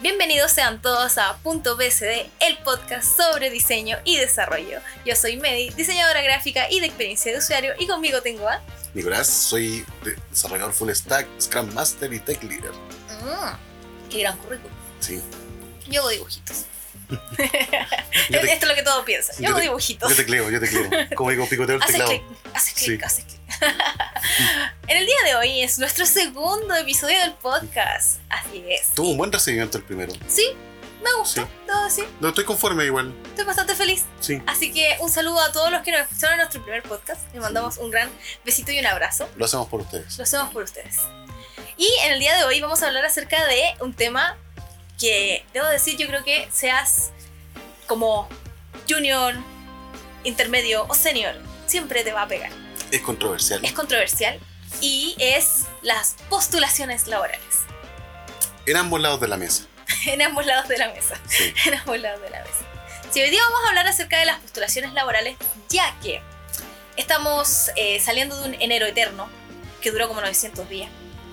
Bienvenidos sean todos a Punto BSD, el podcast sobre diseño y desarrollo. Yo soy Medi, diseñadora gráfica y de experiencia de usuario, y conmigo tengo a. Nicolás, soy de- desarrollador full stack, Scrum Master y Tech Leader. Mm, qué gran currículum. Sí. Yo hago dibujitos. Yo te, Esto es lo que todo piensa. Yo, yo hago te- dibujitos. yo tecleo, yo tecleo. Como digo, picoteo el Haces teclado. clic, haces clic, Sí. haces clic. en el día de hoy es nuestro segundo episodio del podcast. Así es. Tuvo un buen recibimiento el primero. Sí, me gustó, Sí. debo decir. No estoy conforme igual. Estoy bastante feliz. Sí. Así que un saludo a todos los que nos escucharon en nuestro primer podcast. Les mandamos un gran besito y un abrazo. Lo hacemos por ustedes. Lo hacemos por ustedes. Y en el día de hoy vamos a hablar acerca de un tema que, debo decir, yo creo que seas como junior, intermedio o senior, siempre te va a pegar. Es controversial. Es controversial y es las postulaciones laborales. En ambos lados de la mesa. En ambos lados de la mesa. Sí. en ambos lados de la mesa. Sí, hoy día vamos a hablar acerca de las postulaciones laborales, ya que estamos eh, saliendo de un enero eterno que duró como 900 días.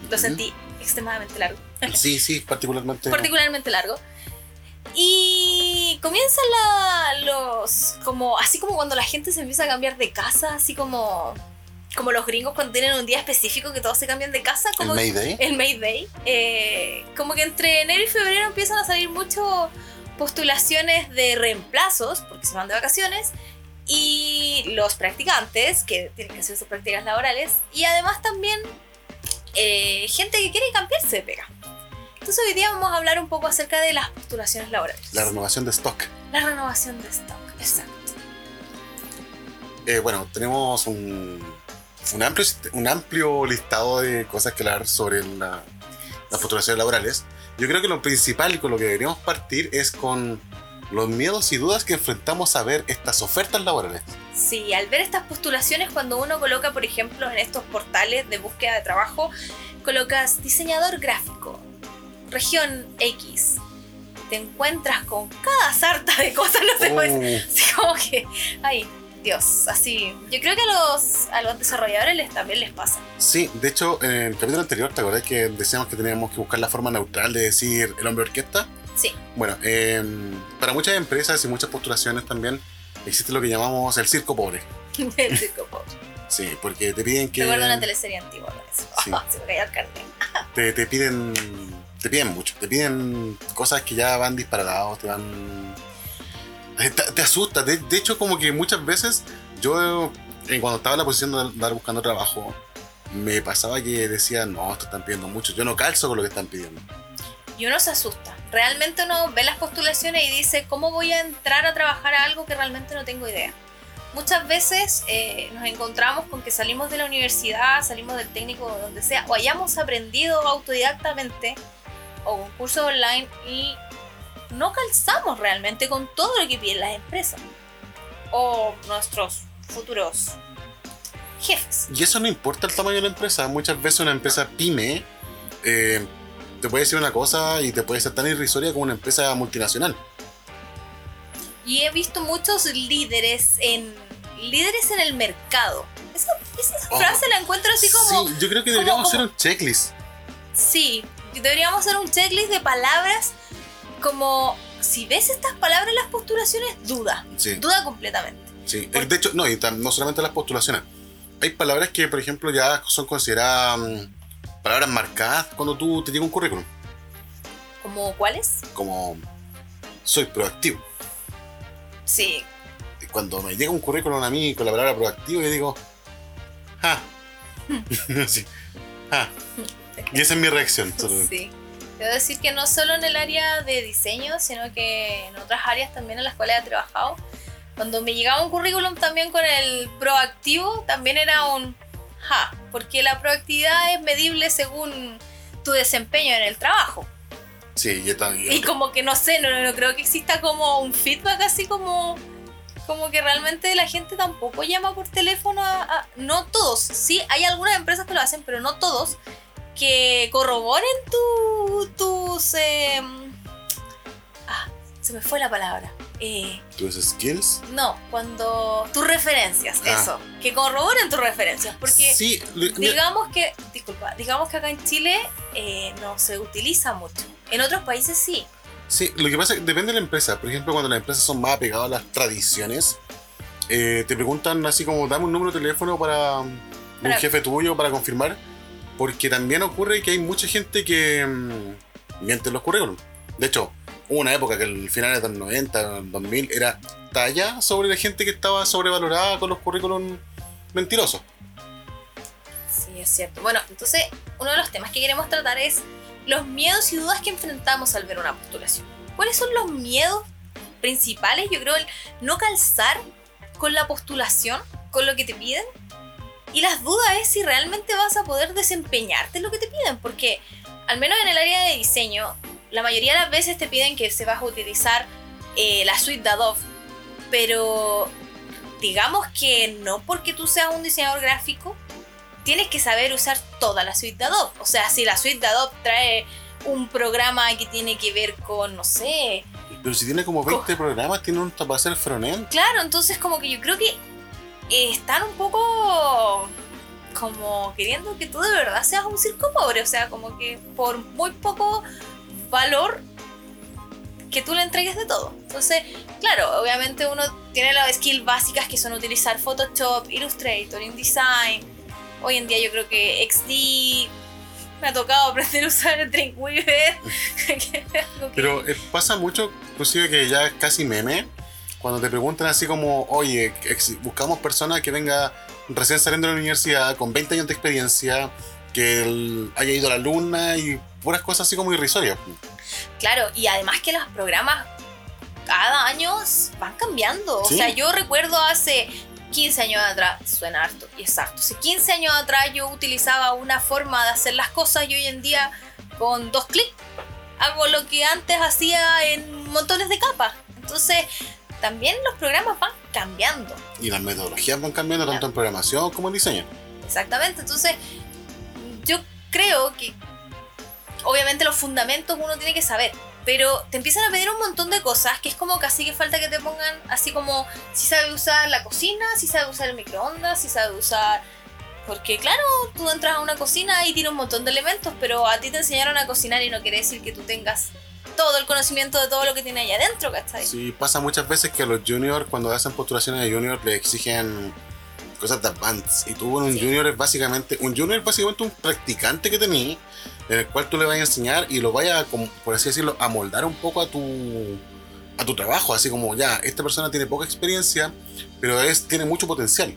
Lo sentí extremadamente largo, Sí, sí, particularmente. particularmente largo. Y comienzan la- los, como, así como cuando la gente se empieza a cambiar de casa, así como, como los gringos cuando tienen un día específico que todos se cambian de casa, el como Mayday. el May Day. eh, como que entre enero y febrero empiezan a salir mucho postulaciones de reemplazos, porque se van de vacaciones, y los practicantes, que tienen que hacer sus prácticas laborales, y además también eh, gente que quiere cambiarse de pega. Entonces hoy día vamos a hablar un poco acerca de las postulaciones laborales. La renovación de stock. La renovación de stock, exacto. Eh, bueno, tenemos un, un, amplio, un amplio listado de cosas que hablar sobre la- las postulaciones laborales. Yo creo que lo principal y con lo que deberíamos partir es con los miedos y dudas que enfrentamos a ver estas ofertas laborales. Sí, al ver estas postulaciones, cuando uno coloca, por ejemplo, en estos portales de búsqueda de trabajo, colocas diseñador gráfico, región X, te encuentras con cada sarta de cosas, no sé, así como que, ay, Dios, así. Yo creo que a los, a los desarrolladores les, también les pasa. sí, de hecho, en el capítulo anterior, ¿te acordás que decíamos que teníamos que buscar la forma neutral de decir el hombre orquesta? Sí, Bueno, eh, para muchas empresas y muchas postulaciones también existe lo que llamamos el circo pobre. el circo pobre. Sí, porque te piden que... Recuerdo una teleserie antigua eso. Sí. se me cayó el carnet. te, te piden te piden mucho te piden cosas que ya van disparados te van te, te asusta de, de hecho como que muchas veces yo eh, cuando estaba en la posición de andar buscando trabajo me pasaba que decía no esto están pidiendo mucho yo no calzo con lo que están pidiendo y uno se asusta. Realmente uno ve las postulaciones y dice, ¿cómo voy a entrar a trabajar a algo que realmente no tengo idea? Muchas veces eh, nos encontramos con que salimos de la universidad, salimos del técnico donde sea, o hayamos aprendido autodidactamente o con cursos online y no calzamos realmente con todo lo que piden las empresas o nuestros futuros jefes. y eso no importa el tamaño de la empresa muchas veces una empresa pyme eh, te puede decir una cosa y te puede ser tan irrisoria como una empresa multinacional Y he visto muchos líderes en líderes en el mercado. Esa, esa Oh. frase la encuentro así como sí yo creo que como- deberíamos como- hacer un checklist sí, deberíamos hacer un checklist de palabras como si ves estas palabras en las postulaciones, duda, sí duda completamente. Sí, Por- de hecho, no, y no solamente las postulaciones. Hay palabras que, por ejemplo, ya son consideradas mm, palabras marcadas cuando tú te llega un currículum. ¿Como cuáles? Como soy proactivo. Sí, Y Cuando me llega un currículum a mí con la palabra proactivo, yo digo, ¡ah! sí, ¡ah! Y esa es mi reacción. sí. Debo decir que no solo en el área de diseño, sino que en otras áreas también en las cuales he trabajado. Cuando me llegaba un currículum también con el proactivo, también era un ja, porque la proactividad es medible según tu desempeño en el trabajo. Sí, y, está- y- Y como que no sé, no, no creo que exista como un feedback así como como que realmente la gente tampoco llama por teléfono a, a- no todos, sí, hay algunas empresas que lo hacen, pero no todos que corroboren tu, tus em, ah, se me fue la palabra. Eh, tus skills. no, cuando tus referencias, Ah. eso, que corroboren tus referencias, porque Sí, digamos que, disculpa, digamos que acá en Chile eh, no se utiliza mucho En otros países sí. Sí, lo que pasa es que depende de la empresa. Por ejemplo, cuando las empresas son más apegadas a las tradiciones, eh, te preguntan así como, dame un número de teléfono para Para- un jefe tuyo para confirmar. Porque también ocurre que hay mucha gente que mm, miente en los currículums. De hecho, hubo una época que el finales de los 90, 2000, era talla sobre la gente que estaba sobrevalorada con los currículums mentirosos. Sí, es cierto. Bueno, entonces uno de los temas que queremos tratar es los miedos y dudas que enfrentamos al ver una postulación. ¿Cuáles son los miedos principales? Yo creo el no calzar con la postulación, con lo que te piden. Y las dudas es si realmente vas a poder desempeñarte en lo que te piden, porque al menos en el área de diseño, la mayoría de las veces te piden que se vas a utilizar eh, la suite de Adobe, pero digamos que no porque tú seas un diseñador gráfico, tienes que saber usar toda la suite de Adobe. O sea, si la suite de Adobe trae un programa que tiene que ver con, no sé, Pero si tiene como 20 programas, tiene un para hacer frontend. claro, entonces como que yo creo que están un poco como queriendo que tú de verdad seas un circo pobre, o sea, como que por muy poco valor que tú le entregues de todo. Entonces, claro, obviamente uno tiene las skills básicas que son utilizar Photoshop, Illustrator, InDesign. Hoy en día yo creo que XD me ha tocado aprender a usar Dreamweaver. algo que- Pero eh, pasa mucho, inclusive que ya es casi meme, cuando te preguntan así como, oye, buscamos personas que venga recién saliendo de la universidad, con 20 años de experiencia, que el- haya ido a la luna y puras cosas así como irrisorias. Claro, y además que los programas cada año van cambiando. Sí. O sea, yo recuerdo hace 15 años atrás, suena harto, y es harto. Hace 15 años atrás yo utilizaba una forma de hacer las cosas y hoy en día con dos clics hago lo que antes hacía en montones de capas. Entonces, también los programas van cambiando. Y las metodologías van cambiando tanto en programación como en diseño. Exactamente, entonces yo creo que obviamente los fundamentos uno tiene que saber, pero te empiezan a pedir un montón de cosas que es como casi que falta que te pongan así como si sabe usar la cocina, si sabe usar el microondas, si sabe usar... Porque claro, tú entras a una cocina y tiene un montón de elementos, pero a ti te enseñaron a cocinar y no quiere decir que tú tengas todo el conocimiento de todo lo que tiene ahí adentro, ¿cachai? Sí, pasa muchas veces que a los juniors, cuando hacen postulaciones de junior, le exigen cosas de advance. Y tú en un Sí. junior es básicamente, un junior es básicamente un practicante que tenés, en el cual tú le vas a enseñar y lo vayas, por así decirlo, a moldar un poco a tu a tu trabajo, así como ya, esta persona tiene poca experiencia, pero es, tiene mucho potencial.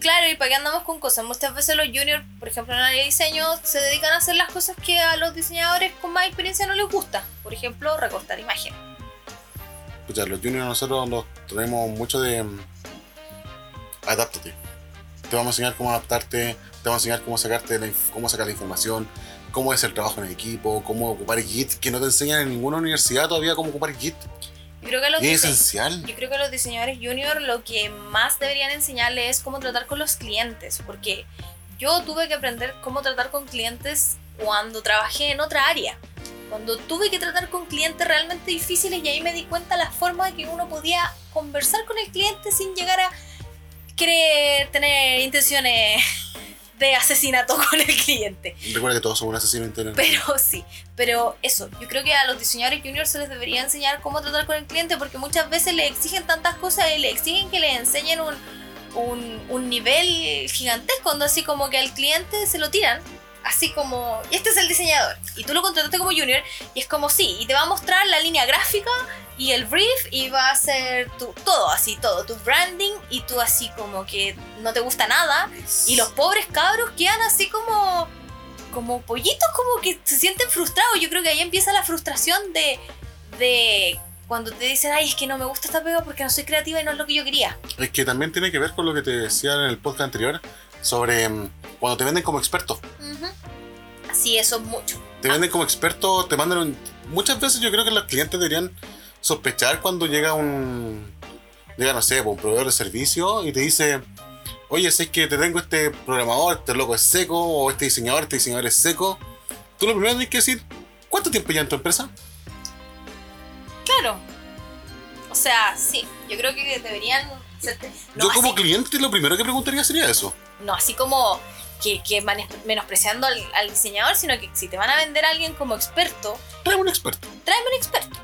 Claro, y para qué andamos con cosas. Muchas veces los juniors, por ejemplo, en el área de diseño, se dedican a hacer las cosas que a los diseñadores con más experiencia no les gusta. Por ejemplo, recortar imágenes. Escucha, los juniors nosotros los tenemos mucho de mm, adáptate. Te vamos a enseñar cómo adaptarte, te vamos a enseñar cómo sacarte la cómo sacar la información, cómo es el trabajo en equipo, cómo ocupar Git, que no te enseñan en ninguna universidad todavía cómo ocupar Git. Creo que los, es esencial. yo creo que a los diseñadores junior lo que más deberían enseñarles es cómo tratar con los clientes. Porque yo tuve que aprender cómo tratar con clientes cuando trabajé en otra área. Cuando tuve que tratar con clientes realmente difíciles y ahí me di cuenta la forma de que uno podía conversar con el cliente sin llegar a querer tener intenciones de asesinato con el cliente. Recuerda que todos somos un asesino interno. Pero sí, pero eso, yo creo que a los diseñadores juniors se les debería enseñar cómo tratar con el cliente porque muchas veces le exigen tantas cosas y le exigen que le enseñen un, un, un nivel gigantesco, así como que al cliente se lo tiran. Así como, y este es el diseñador, y tú lo contrataste como junior, y es como sí, y te va a mostrar la línea gráfica y el brief, va a hacer tu, todo así, todo, tu branding, y tú así como que no te gusta nada, y los pobres cabros quedan así como. como pollitos, como que se sienten frustrados. Yo creo que ahí empieza la frustración de. de cuando te dicen, ay, es que no me gusta esta pega porque no soy creativa y no es lo que yo quería. Es que también tiene que ver con lo que te decía en el podcast anterior sobre mm, cuando te venden como experto. Ujú. Sí, eso es mucho. Te venden como experto, te mandan un- Muchas veces yo creo que los clientes deberían sospechar cuando llega un... Llega, no sé, un proveedor de servicio y te dice, oye, si es que te tengo este programador, este loco es seco, o este diseñador, este diseñador es seco. Tú lo primero tienes que decir, ¿cuánto tiempo ya en tu empresa? Claro. O sea, sí, yo creo que deberían. No, yo como así, cliente lo primero que preguntaría sería eso. no, así como que, que menospreciando al, al diseñador, sino que si te van a vender a alguien como experto, Tráeme un experto. tráeme un experto.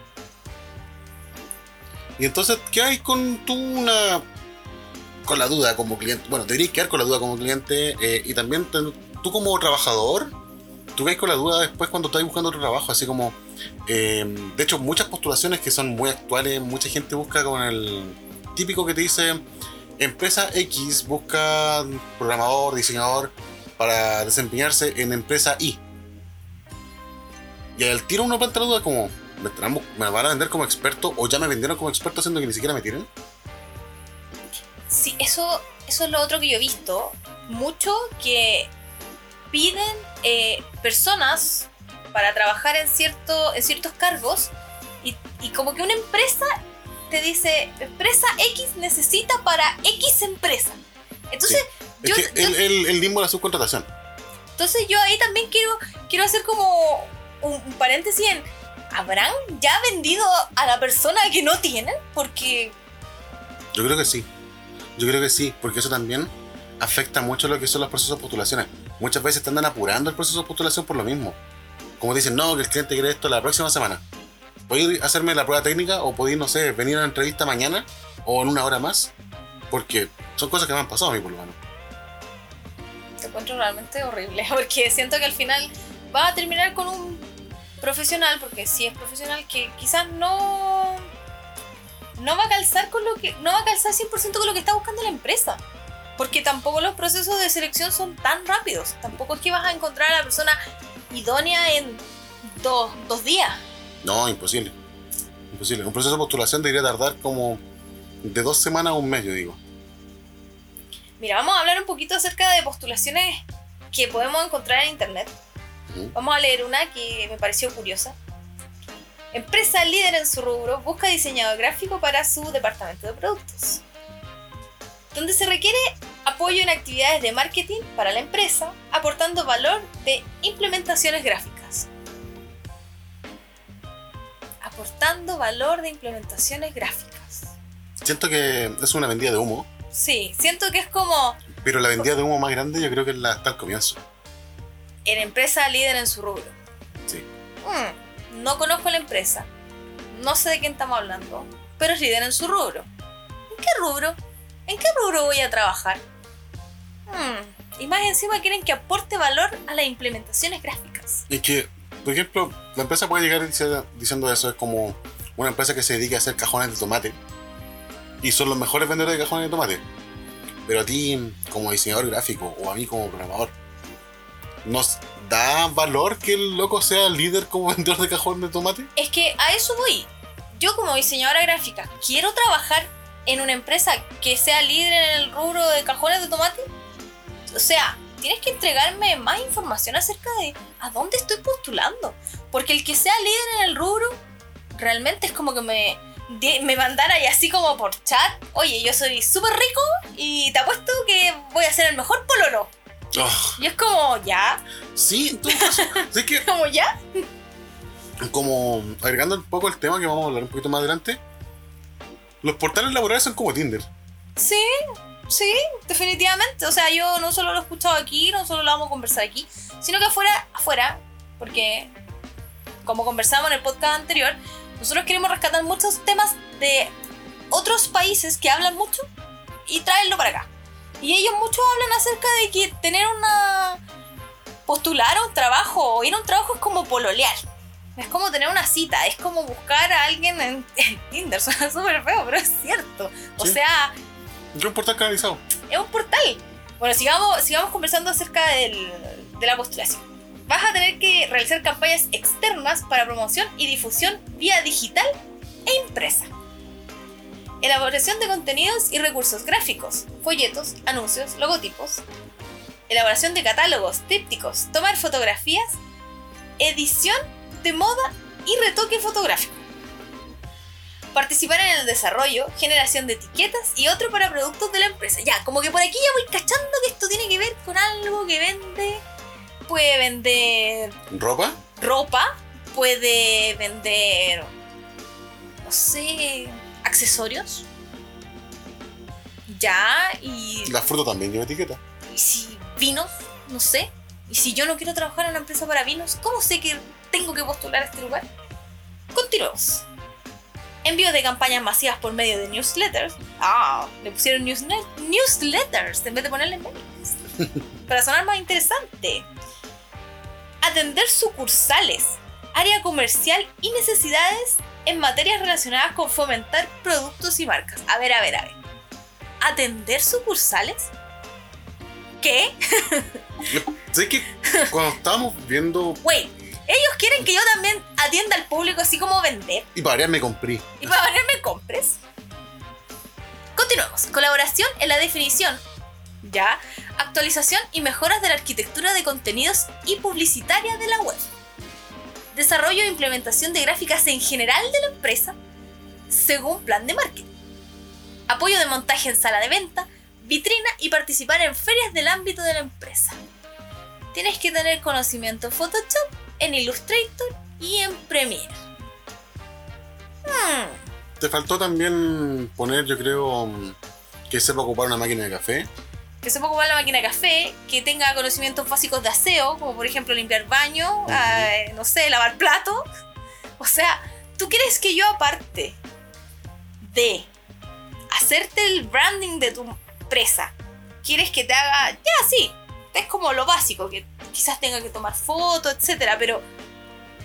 Y entonces, ¿qué hay con tú una. con la duda como cliente? Bueno, deberías quedar con la duda como cliente eh, y también tú como trabajador, tú quedas con la duda después cuando estás buscando otro trabajo, así como. eh, de hecho, muchas postulaciones que son muy actuales, mucha gente busca con el típico que te dice empresa X busca programador, diseñador para desempeñarse en empresa Y. Y al tiro uno planta la duda como, ¿me, ¿me van a vender como experto o ya me vendieron como experto haciendo que ni siquiera me tienen? Sí, eso, eso es lo otro que yo he visto. Mucho que piden eh, personas para trabajar en, cierto, en ciertos cargos y, y como que una empresa te dice, empresa X necesita para X empresa. Entonces, Es yo, que yo- el, el, el limbo de la subcontratación. entonces yo ahí también quiero, quiero hacer como un, un paréntesis en, ¿habrán ya vendido a la persona que no tienen? Porque Yo creo que sí. Yo creo que sí, porque eso también afecta mucho lo que son los procesos de postulaciones. Muchas veces te andan apurando el proceso de postulación por lo mismo. Como dicen, no, que el cliente quiere esto la próxima semana. ¿Podéis hacerme la prueba técnica o podéis, no sé, venir a una entrevista mañana o en una hora más? Porque son cosas que me han pasado a mí, por lo menos. te encuentro realmente horrible porque siento que al final va a terminar con un profesional, porque si es profesional que quizás no no va a calzar con lo que no va a calzar 100% con lo que está buscando la empresa. Porque tampoco los procesos de selección son tan rápidos. Tampoco es que vas a encontrar a la persona idónea en dos, dos días. No, imposible. Imposible. Un proceso de postulación debería tardar como de dos semanas a un mes, yo digo. Mira, vamos a hablar un poquito acerca de postulaciones que podemos encontrar en internet. Vamos a leer una que me pareció curiosa. Empresa líder en su rubro busca diseñador gráfico para su departamento de productos. Donde se requiere apoyo en actividades de marketing para la empresa, aportando valor de implementaciones gráficas. Aportando valor de implementaciones gráficas. Siento que es una vendida de humo, Sí, siento que es como pero la vendida de humo más grande yo creo que es la hasta el comienzo. En empresa líder en su rubro. Sí. Mm, no conozco la empresa, no sé de quién estamos hablando, pero es líder en su rubro. ¿En qué rubro? ¿En qué rubro voy a trabajar? Mm, y más encima quieren que aporte valor a las implementaciones gráficas. Es que, por ejemplo, la empresa puede llegar diciendo eso, es como una empresa que se dedica a hacer cajones de tomate. Y son los mejores vendedores de cajones de tomate. Pero a ti, como diseñador gráfico, o a mí como programador, ¿nos da valor que el loco sea líder como vendedor de cajones de tomate? Es que a eso voy. Yo como diseñadora gráfica, ¿quiero trabajar en una empresa que sea líder en el rubro de cajones de tomate? O sea, tienes que entregarme más información acerca de a dónde estoy postulando. Porque el que sea líder en el rubro, realmente es como que me, me mandara y así como por chat, oye, yo soy súper rico y te apuesto que voy a ser el mejor pololo. Oh, Y es como, ya, sí, en todo caso. es que, como ya. como agregando un poco el tema que vamos a hablar un poquito más adelante, los portales laborales son como Tinder. Sí, sí, definitivamente. O sea, yo no solo lo he escuchado aquí, no solo lo vamos a conversar aquí, sino que afuera, afuera, porque como conversamos en el podcast anterior, nosotros queremos rescatar muchos temas de otros países que hablan mucho y traerlo para acá. Y ellos muchos hablan acerca de que tener una... postular a un trabajo o ir a un trabajo es como pololear. Es como tener una cita, es como buscar a alguien en, en Tinder. Suena súper feo, pero es cierto. O Sí. sea, Yo un portal canalizado. es un portal. Bueno, sigamos, sigamos conversando acerca del- de la postulación. Vas a tener que realizar campañas externas para promoción y difusión vía digital e impresa. Elaboración de contenidos y recursos gráficos, folletos, anuncios, logotipos. Elaboración de catálogos, trípticos, tomar fotografías, edición de moda y retoque fotográfico. Participar en el desarrollo, generación de etiquetas y otro para productos de la empresa. Ya, como que por aquí ya voy cachando que esto tiene que ver con algo que vende. Puede vender ¿Ropa? ropa, puede vender, no sé, accesorios. Ya, y, La fruta también lleva etiqueta. y si vinos, No sé. Y si yo no quiero trabajar en una empresa para vinos, ¿cómo sé que tengo que postular a este lugar? Continuemos. Envío de campañas masivas por medio de newsletters. Ah, le pusieron newslet- newsletters en vez de ponerle mails. Para sonar más interesante. Atender sucursales, área comercial y necesidades en materias relacionadas con fomentar productos y marcas. A ver, a ver, a ver. ¿Atender sucursales? ¿Qué? ¿Sabes que cuando estábamos viendo. Wait, ellos quieren que yo también atienda al público así como vender. Y para variar me compré. Y para variarme compres. Continuamos. Colaboración en la definición. Ya. Actualización y mejoras de la arquitectura de contenidos y publicitaria de la web. Desarrollo e implementación de gráficas en general de la empresa según plan de marketing. Apoyo de montaje en sala de venta, vitrina y participar en ferias del ámbito de la empresa. Tienes que tener conocimiento en Photoshop, en Illustrator y en Premiere. Hmm. Te faltó también poner, yo creo, que sepa ocupar una máquina de café. Que sepa ocupar la máquina de café, que tenga conocimientos básicos de aseo, como por ejemplo limpiar baño, eh, no sé, lavar platos. O sea, ¿tú crees que yo aparte de hacerte el branding de tu empresa, quieres que te haga, ya sí, es como lo básico, que quizás tenga que tomar fotos, etcétera, pero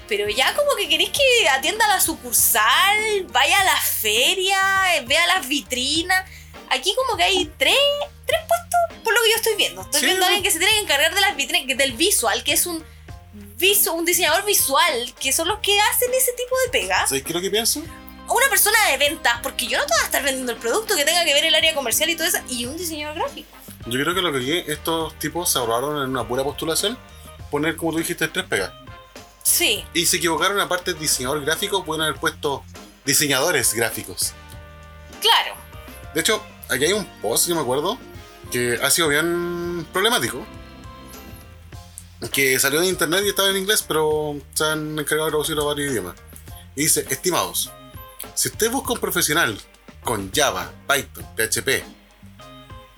pero ya como que queréis que atienda la sucursal, vaya a la feria, eh, vea las vitrinas. Aquí como que hay tres, tres puestos por lo que yo estoy viendo. Estoy Sí. viendo a alguien que se tiene que encargar de las vitrinas, del visual, que es un, visu- un diseñador visual, que son los que hacen ese tipo de pegas. ¿Sabes qué es lo que pienso? Una persona de ventas, porque yo no te voy a estar vendiendo el producto que tenga que ver el área comercial y todo eso, y un diseñador gráfico. Yo creo que lo que estos tipos se ahorraron en una pura postulación poner, como tú dijiste, tres pegas. Sí, Y se equivocaron aparte de diseñador gráfico, pueden haber puesto diseñadores gráficos. claro. De hecho, aquí hay un post, yo me acuerdo, que ha sido bien problemático. Que salió en internet y estaba en inglés, pero se han encargado de traducirlo a varios idiomas. Y dice, estimados, si usted busca un profesional con Java, Python, PHP,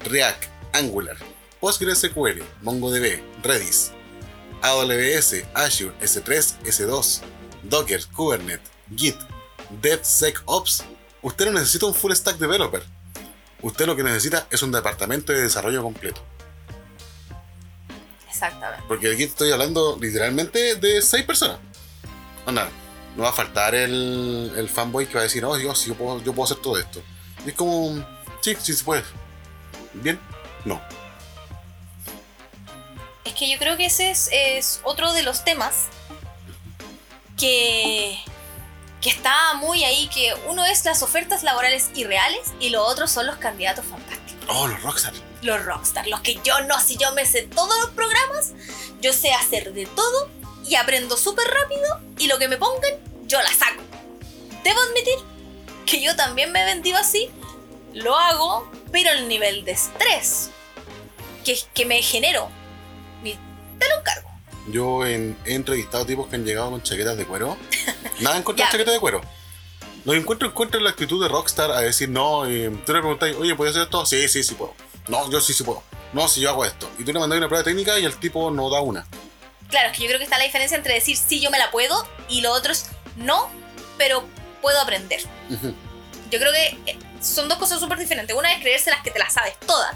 React, Angular, PostgreSQL, MongoDB, Redis, AWS, Azure, S3, S2, Docker, Kubernetes, Git, DevSecOps, usted no necesita un full stack developer. Usted lo que necesita es un departamento de desarrollo completo. Exactamente. Porque aquí estoy hablando literalmente de seis personas. Anda, no va a faltar el, el fanboy que va a decir, yo, sí, yo, puedo, yo puedo hacer todo esto. Y es como, sí, sí se puede. Bien, no. Es que yo creo que ese es, es otro de los temas que, que está muy ahí, que uno es las ofertas laborales irreales y lo otro son los candidatos fantásticos. Oh, los Rockstar. Los rockstar, los que yo no, si yo me sé todos los programas, yo sé hacer de todo y aprendo súper rápido y lo que me pongan, yo la saco. Debo admitir que yo también me he vendido así, lo hago, pero el nivel de estrés que, que me genero, te lo encargo. Yo en- he entrevistado tipos que han llegado con chaquetas de cuero. Nada en contra de chaquetas de cuero. Los encuentro en contra de la actitud de Rockstar a decir, no, y tú le preguntáis, oye, ¿puedes hacer esto? Sí, sí, sí puedo. No, yo sí, sí puedo. No, si yo hago esto. Y tú le mandas una prueba técnica y el tipo no da una. Claro, es que yo creo que está la diferencia entre decir sí, yo me la puedo y lo otro es no, pero puedo aprender. Ujú. Yo creo que eh, son dos cosas súper diferentes. Una es creerse las que te las sabes todas.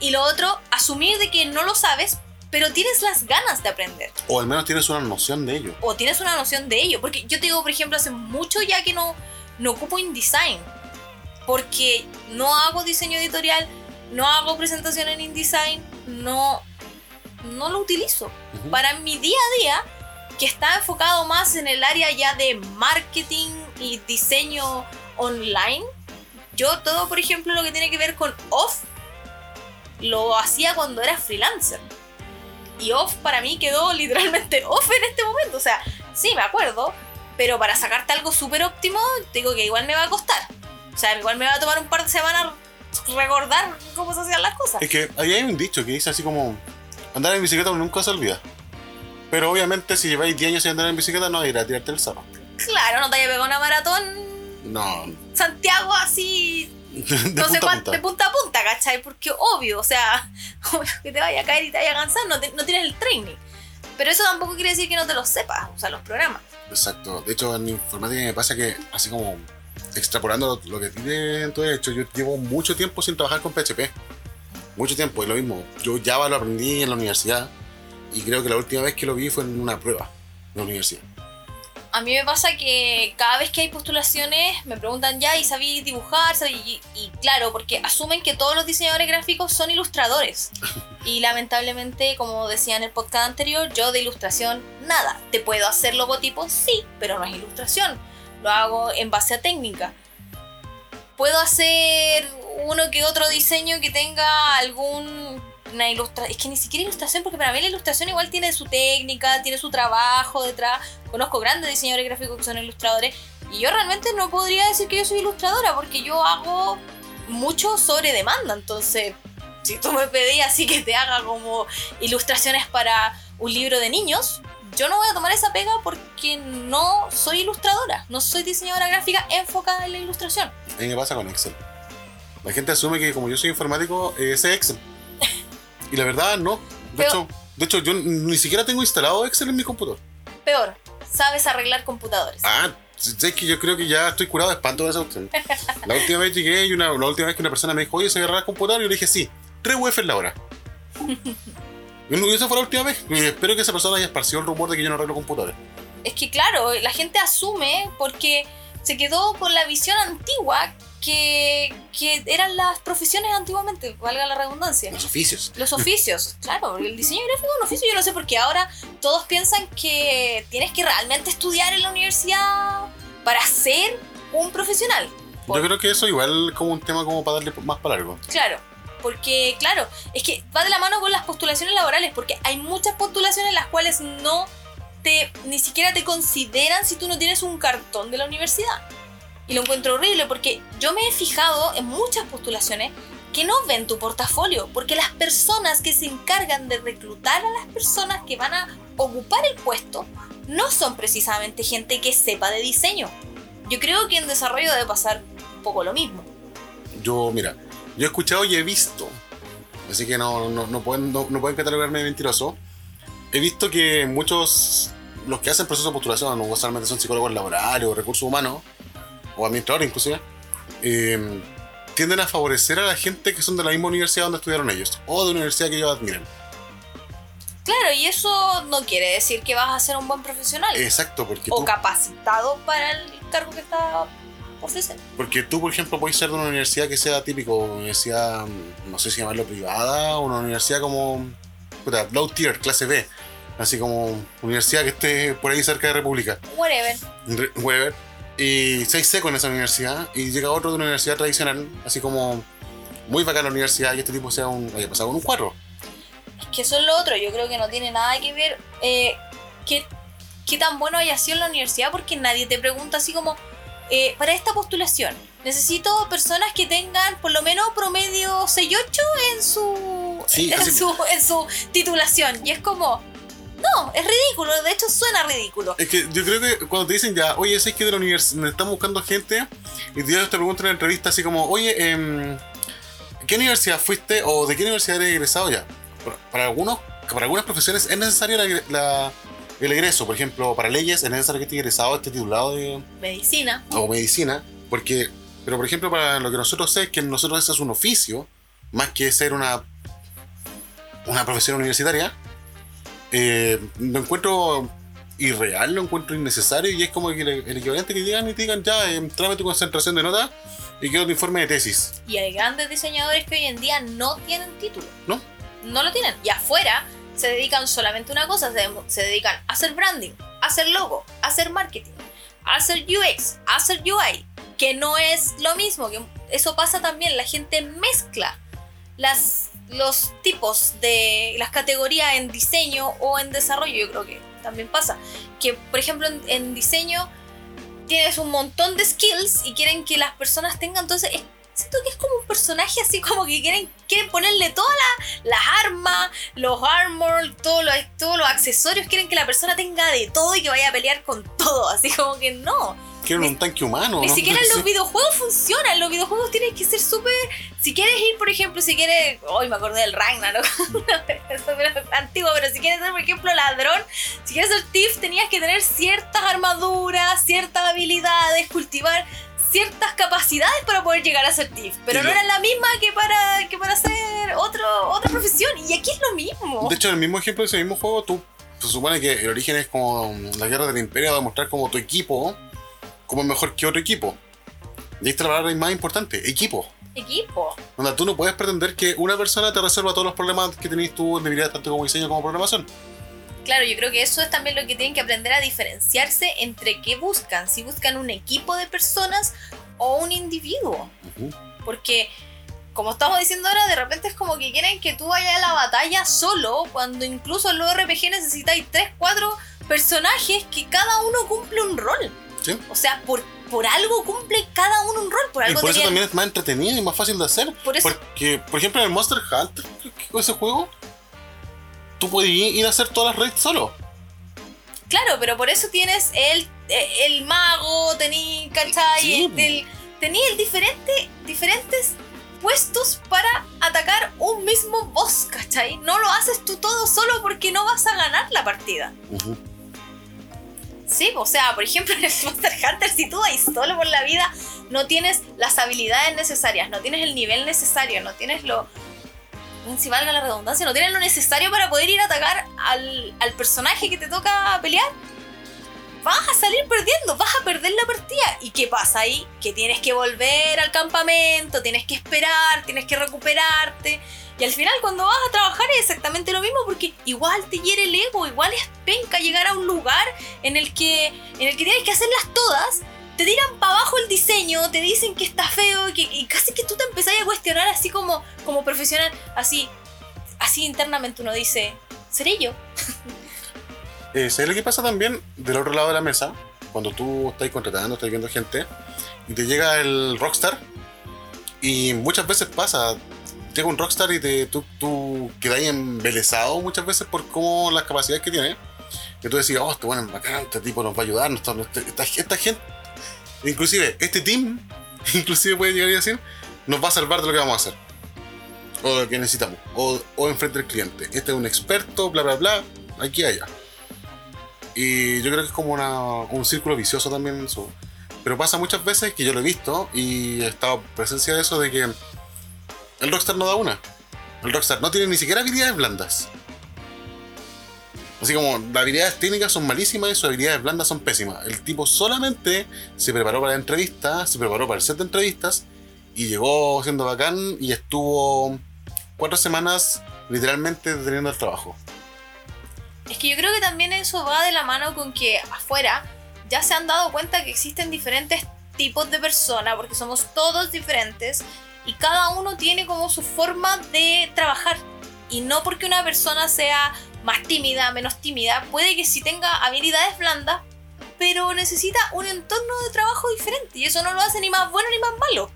Y lo otro, asumir de que no lo sabes, pero tienes las ganas de aprender. O al menos tienes una noción de ello. O tienes una noción de ello. Porque yo te digo, por ejemplo, hace mucho ya que no, no ocupo InDesign. Porque no hago diseño editorial, no hago presentación en InDesign, no, no lo utilizo. Ujú. Para mi día a día, que está enfocado más en el área ya de marketing y diseño online, yo todo, por ejemplo, lo que tiene que ver con off, lo hacía cuando era freelancer. Y off para mí quedó literalmente off en este momento. O sea, sí, me acuerdo, pero para sacarte algo súper óptimo, digo que igual me va a costar. O sea, igual me va a tomar un par de semanas recordar cómo se hacían las cosas. Es que ahí hay un dicho que dice así como, andar en bicicleta nunca se olvida. Pero obviamente si lleváis 10 años sin andar en bicicleta no irá a tirarte el cerro. Claro, no te haya pegado una maratón No, Santiago así De no sé punta cuánto, punta. de punta a punta, ¿cachai? Porque obvio, o sea, obvio que te vaya a caer y te vaya a cansar, no, te- no tienes el training. Pero eso tampoco quiere decir que no te lo sepas, o sea, los programas. Exacto. De hecho, en informática me pasa que, así como extrapolando lo, lo que tiene tú has hecho, yo llevo mucho tiempo sin trabajar con PHP. Mucho tiempo, es lo mismo. Yo Java lo aprendí en la universidad y creo que la última vez que lo vi fue en una prueba en la universidad. A mí me pasa que cada vez que hay postulaciones me preguntan ya y sabí dibujar, sabí? Y, y claro, porque asumen que todos los diseñadores gráficos son ilustradores. Y lamentablemente, como decía en el podcast anterior, yo de ilustración nada. Te puedo hacer logotipos, sí, pero no es ilustración. Lo hago en base a técnica. Puedo hacer uno que otro diseño que tenga algún una ilustración. Es que ni siquiera ilustración, porque para mí la ilustración igual tiene su técnica, tiene su trabajo detrás. Conozco grandes diseñadores gráficos que son ilustradores. Y yo realmente no podría decir que yo soy ilustradora, porque yo hago mucho sobre demanda. Entonces, si tú me pedías así que te haga como ilustraciones para un libro de niños, yo no voy a tomar esa pega porque no soy ilustradora, no soy diseñadora gráfica enfocada en la ilustración. A mí me pasa con Excel. La gente asume que como yo soy informático, eh, sé Excel. Y la verdad, no. De, hecho, de hecho, yo ni siquiera tengo instalado Excel en mi computador. Peor, sabes arreglar computadores. Ah, es que yo creo que ya estoy curado de espanto de esa cuestión. La última vez llegué y una, la última vez que una persona me dijo, oye, ¿se agarra el computador? Y yo le dije, sí, 3 UF en la hora. Y esa fue la última vez. Y espero que esa persona haya esparcido el rumor de que yo no arreglo computadores. Es que claro, la gente asume porque se quedó con la visión antigua que, que eran las profesiones antiguamente, valga la redundancia. Los oficios. Los oficios, claro, porque el diseño gráfico es un oficio, yo no sé por qué ahora todos piensan que tienes que realmente estudiar en la universidad para ser un profesional. Por- Yo creo que eso igual como un tema como para darle más para largo. Claro, porque claro, es que va de la mano con las postulaciones laborales, porque hay muchas postulaciones en las cuales no te ni siquiera te consideran si tú no tienes un cartón de la universidad. Y lo encuentro horrible porque yo me he fijado en muchas postulaciones que no ven tu portafolio, porque las personas que se encargan de reclutar a las personas que van a ocupar el puesto no son precisamente gente que sepa de diseño. Yo creo que en desarrollo debe pasar un poco lo mismo. Yo, mira, yo he escuchado y he visto, así que no, no, no pueden, no, no pueden catalogarme de mentiroso. He visto que muchos, los que hacen procesos de postulación, no solamente son psicólogos laborales o recursos humanos, o administradores inclusive, eh, tienden a favorecer a la gente que son de la misma universidad donde estudiaron ellos, o de una universidad que ellos admiran. Claro, y eso no quiere decir que vas a ser un buen profesional Exacto, porque o tú, capacitado para el cargo que está ofreciendo. porque tú, por ejemplo, puedes ser de una universidad que sea típico, universidad, no sé si llamarlo privada, o una universidad como puta, low tier, clase B, así como universidad que esté por ahí cerca de República, Whatever. Re- Weber, y seis seco en esa universidad, y llega otro de una universidad tradicional, así como muy bacana la universidad, y este tipo sea un, haya pasado con un cuatro. Es que eso es lo otro, yo creo que no tiene nada que ver eh, qué, qué tan bueno haya sido en la universidad, porque nadie te pregunta así como, eh, para esta postulación, necesito personas que tengan por lo menos promedio 6-8 en su, Sí, en, su, en su titulación. Y es como, no, es ridículo, de hecho suena ridículo. Es que yo creo que cuando te dicen ya, oye, es que de la universidad estamos buscando gente, y te preguntan en la entrevista así como, oye, em, ¿qué universidad fuiste o de qué universidad eres egresado ya? Para, algunos, para algunas profesiones es necesario la- la- el egreso, por ejemplo, para leyes es necesario que esté egresado, esté titulado de, Medicina. o medicina, porque, pero por ejemplo, para lo que nosotros sé, que nosotros ese es un oficio, más que ser una, una profesión universitaria, eh, lo encuentro irreal, lo encuentro innecesario y es como que el, el equivalente que llegan y te digan ya, eh, tráeme tu concentración de nota y quiero tu informe de tesis. Y hay grandes diseñadores que hoy en día no tienen título. ¿No? No lo tienen. Y afuera se dedican solamente a una cosa, se, se dedican a hacer branding, a hacer logo, a hacer marketing, a hacer UX, a hacer UI, que no es lo mismo, que eso pasa también, la gente mezcla las, los tipos de las categorías en diseño o en desarrollo, yo creo que también pasa, que por ejemplo en, diseño tienes un montón de skills y quieren que las personas tengan, entonces es- siento que es como un personaje así como que quieren, quieren ponerle todas la- las armas, los armor, todos los, todos los accesorios, quieren que la persona tenga de todo y que vaya a pelear con todo, así como que no. Quieren un tanque humano. Ni ¿no? siquiera en los videojuegos funcionan. Los videojuegos tienen que ser súper. Si quieres ir, por ejemplo, si quieres. Hoy me acordé del Ragnarok. antiguo, pero si quieres ser, por ejemplo, ladrón, si quieres ser thief, tenías que tener ciertas armaduras, ciertas habilidades, cultivar ciertas capacidades para poder llegar a ser thief. Pero Y no lo- eran la misma que para, que para hacer otro, otra profesión. Y aquí es lo mismo. De hecho, en el mismo ejemplo de ese mismo juego, tú se supone que el origen es como la guerra del imperio, va a demostrar como tu equipo como es mejor que otro equipo. Y ahí está la palabra más importante, equipo. Equipo. Donde tú no puedes pretender que una persona te resuelva todos los problemas que tenéis tú en debilidad tanto como diseño como programación. Claro, yo creo que eso es también lo que tienen que aprender a diferenciarse entre qué buscan, si buscan un equipo de personas o un individuo. Ujú. Porque, como estamos diciendo ahora, de repente es como que quieren que tú vayas a la batalla solo, cuando incluso en los RPG necesitáis 3, 4 personajes que cada uno cumple un rol. ¿Sí? O sea, por, por algo cumple cada uno un rol, por Y algo por eso también es más entretenido y más fácil de hacer. Por eso- Porque, por ejemplo, en el Monster Hunter, ese juego, tú puedes ir a hacer todas las raids solo. Claro, pero por eso tienes el, el mago, tení, ¿cachai? Sí. El, tení el diferente, diferentes puestos para atacar un mismo boss, ¿cachai? No lo haces tú todo solo porque no vas a ganar la partida. Ujú. Sí, o sea, por ejemplo, en el Monster Hunter, si tú vas solo por la vida, no tienes las habilidades necesarias, no tienes el nivel necesario, no tienes lo. Si valga la redundancia, no tienes lo necesario para poder ir a atacar al, al personaje que te toca pelear. Vas a salir perdiendo, vas a perder la partida. ¿Y qué pasa ahí? Que tienes que volver al campamento, tienes que esperar, tienes que recuperarte. Y al final cuando vas a trabajar es exactamente lo mismo porque igual te hiere el ego, igual es penca llegar a un lugar en el que, en el que tienes que hacerlas todas, te tiran para abajo el diseño, te dicen que está feo y, que, y casi que tú te empezás a cuestionar así como, como profesional, así, así internamente uno dice, ¿seré yo? Eh, ¿Sabes lo que pasa también del otro lado de la mesa? Cuando tú estás contratando, estás viendo gente, y te llega el rockstar, y muchas veces pasa, llega un rockstar y te, tú, tú quedas embelesado muchas veces por cómo las capacidades que tiene. Y tú decís, oh, este bueno es bacán, este tipo nos va a ayudar, esta, esta, esta gente, inclusive este team, inclusive puede llegar y decir, nos va a salvar de lo que vamos a hacer. O de lo que necesitamos. O, o enfrente del cliente. Este es un experto, bla, bla, bla, aquí allá. Y yo creo que es como una- un círculo vicioso también eso. Pero pasa muchas veces que yo lo he visto y he estado en presencia de eso de que el Rockstar no da una. El Rockstar no tiene ni siquiera habilidades blandas. Así como las habilidades técnicas son malísimas y sus habilidades blandas son pésimas. El tipo solamente se preparó para la entrevista, se preparó para el set de entrevistas y llegó siendo bacán y estuvo cuatro semanas literalmente deteniendo el trabajo. Es que yo creo que también eso va de la mano con que afuera ya se han dado cuenta que existen diferentes tipos de personas, porque somos todos diferentes y cada uno tiene como su forma de trabajar. Y no porque una persona sea más tímida, menos tímida, puede que sí tenga habilidades blandas, pero necesita un entorno de trabajo diferente y eso no lo hace ni más bueno ni más malo.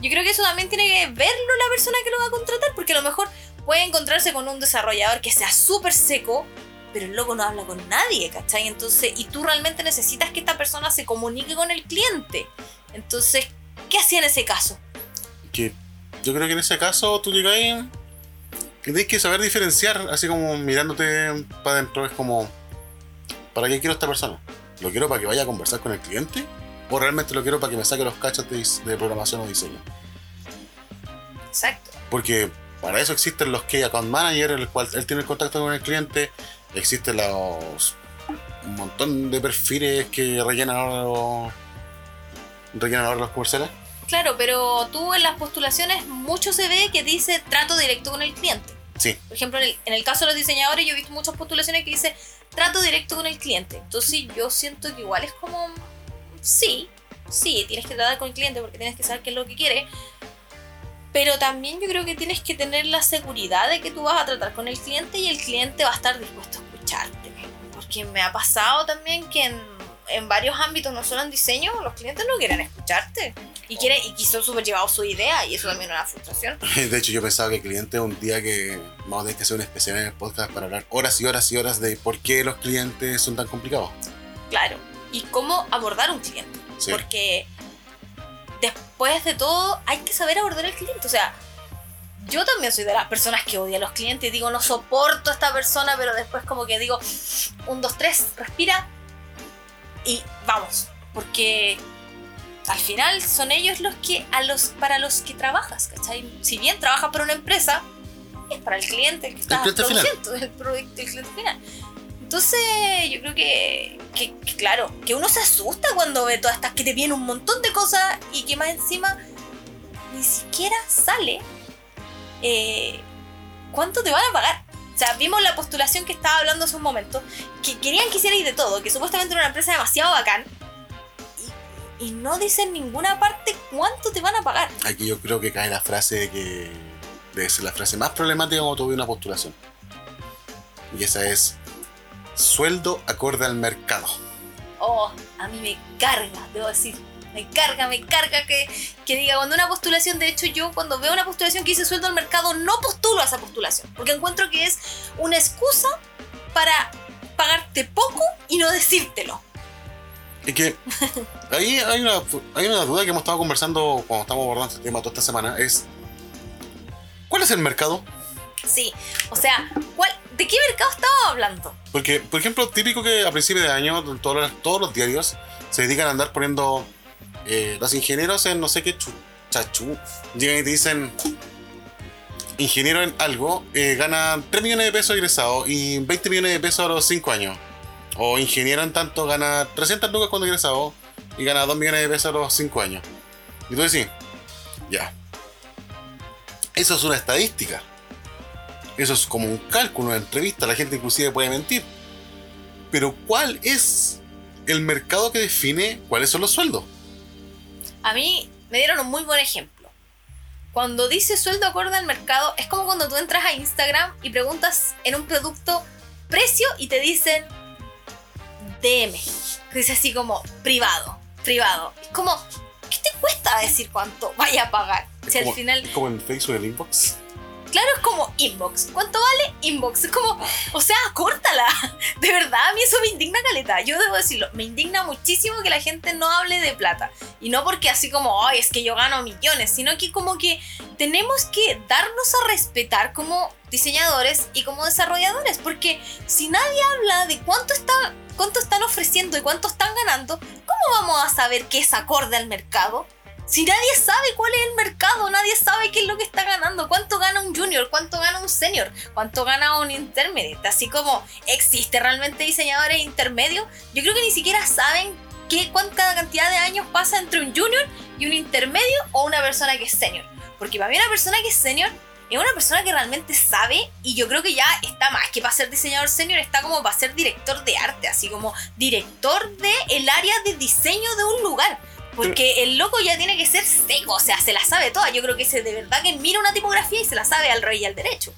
Yo creo que eso también tiene que verlo la persona que lo va a contratar, porque a lo mejor puede encontrarse con un desarrollador que sea súper seco, pero el loco no habla con nadie, ¿cachai? Entonces, y tú realmente necesitas que esta persona se comunique con el cliente. Entonces, ¿qué hacía en ese caso? que yo creo que en ese caso tú llegas y tienes que saber diferenciar, así como mirándote para adentro, es como, ¿para qué quiero a esta persona? ¿Lo quiero para que vaya a conversar con el cliente? ¿O realmente lo quiero para que me saque los cachos de programación o diseño? Exacto. Porque para eso existen los Key Account Manager, en el cual él tiene el contacto con el cliente, existen los un montón de perfiles que rellenan ahora los, rellenan ahora los comerciales. Claro, pero tú en las postulaciones mucho se ve que dice trato directo con el cliente. Sí, Por ejemplo, en el, en el caso de los diseñadores, yo he visto muchas postulaciones que dice trato directo con el cliente. Entonces yo siento que igual es como, sí, sí, tienes que tratar con el cliente porque tienes que saber qué es lo que quiere. Pero también yo creo que tienes que tener la seguridad de que tú vas a tratar con el cliente y el cliente va a estar dispuesto a escucharte. Porque me ha pasado también que en, en varios ámbitos, no solo en diseño, los clientes no quieren escucharte. Y quieren, y son súper llevados su idea y eso también es una frustración. De hecho, yo pensaba que el cliente un día que vamos a tener que hacer un especial en el podcast para hablar horas y horas y horas de por qué los clientes son tan complicados. Claro. y cómo abordar un cliente. Sí. Porque después de todo hay que saber abordar al cliente. O sea, yo también soy de las personas que odia a los clientes. Digo, no soporto a esta persona, pero después como que digo, un, dos, tres, respira y vamos. Porque al final son ellos los que, a los, para los que trabajas, ¿cachai? Si bien trabajas para una empresa, es para el cliente el que está cliente final. produciendo, el, producto, el cliente final. Entonces, yo creo que, claro, que uno se asusta cuando ve todas estas que te vienen un montón de cosas y que más encima ni siquiera sale eh, cuánto te van a pagar. O sea, vimos la postulación que estaba hablando hace un momento, que querían que hicierais de todo, que supuestamente era una empresa demasiado bacán, y, y no dicen en ninguna parte cuánto te van a pagar. Aquí yo creo que cae la frase de que debe ser la frase más problemática cuando tuve una postulación. Y esa es sueldo acorde al mercado. Oh, a mí me carga, debo decir. Me carga, me carga que, que diga cuando una postulación, de hecho yo cuando veo una postulación que dice sueldo al mercado, no postulo a esa postulación. Porque encuentro que es una excusa para pagarte poco y no decírtelo. Y que ahí hay una, hay una duda que hemos estado conversando cuando estamos abordando este tema toda esta semana, es ¿cuál es el mercado? Sí, o sea, ¿cuál, ¿de qué mercado estamos hablando? Porque, por ejemplo, típico que a principio de año todos los, todos los diarios se dedican a andar poniendo eh, los ingenieros en no sé qué chachú. Llegan y te dicen, ingeniero en algo, eh, gana 3 millones de pesos egresado y 20 millones de pesos a los 5 años. O ingeniero en tanto gana 300 lucas cuando egresado y gana 2 millones de pesos a los 5 años. Y tú decís, ya. Eso es una estadística. Eso es como un cálculo, una entrevista. La gente inclusive puede mentir. Pero ¿cuál es el mercado que define cuáles son los sueldos? A mí me dieron un muy buen ejemplo. Cuando dice sueldo acorde al mercado, es como cuando tú entras a Instagram y preguntas en un producto precio y te dicen DM. Que dice así como privado, privado. Es como, ¿qué te cuesta decir cuánto vaya a pagar? Si al como, final es como en Facebook el inbox. Claro, es como inbox. ¿Cuánto vale? Inbox. Es como, o sea, córtala. De verdad, a mí eso me indigna caleta. Yo debo decirlo, me indigna muchísimo que la gente no hable de plata. Y no porque así como, ay, es que yo gano millones, sino que como que tenemos que darnos a respetar como diseñadores y como desarrolladores. Porque si nadie habla de cuánto está cuánto están ofreciendo y cuánto están ganando, ¿cómo vamos a saber qué es acorde al mercado? Si nadie sabe cuál es el mercado, nadie sabe qué es lo que está ganando, cuánto gana un junior, cuánto gana un senior, cuánto gana un intermediate. Así como existe realmente diseñadores intermedios, yo creo que ni siquiera saben qué, cuánta cantidad de años pasa entre un junior y un intermedio o una persona que es senior. Porque para mí una persona que es senior es una persona que realmente sabe y yo creo que ya está más que para ser diseñador senior, está como para ser director de arte, así como director del el área de diseño de un lugar. Porque el loco ya tiene que ser seco, o sea, se la sabe toda. Yo creo que se de verdad que mira una tipografía y se la sabe al rey y al derecho.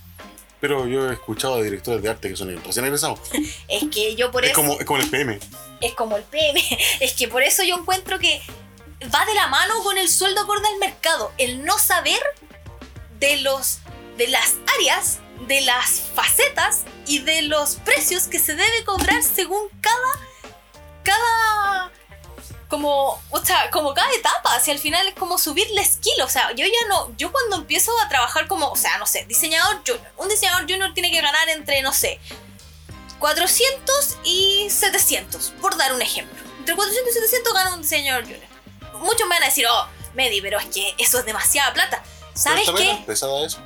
Pero yo he escuchado de directores de arte que son recién egresados. Es que yo por Es eso. como, es como el PM. Es como el PM. Es que por eso yo encuentro que va de la mano con el sueldo acorde al mercado. El no saber de los. de las áreas, de las facetas y de los precios que se debe cobrar según cada. cada como, o sea, como cada etapa, si al final es como subirle skill, o sea, yo ya no, yo cuando empiezo a trabajar como, o sea, no sé, diseñador junior, un diseñador junior tiene que ganar entre, no sé, 400 y 700, por dar un ejemplo. Entre 400 y 700 gana un diseñador junior. Muchos me van a decir, oh, Medi, pero es que eso es demasiada plata. ¿Sabes ¿El tamaño de qué? eso?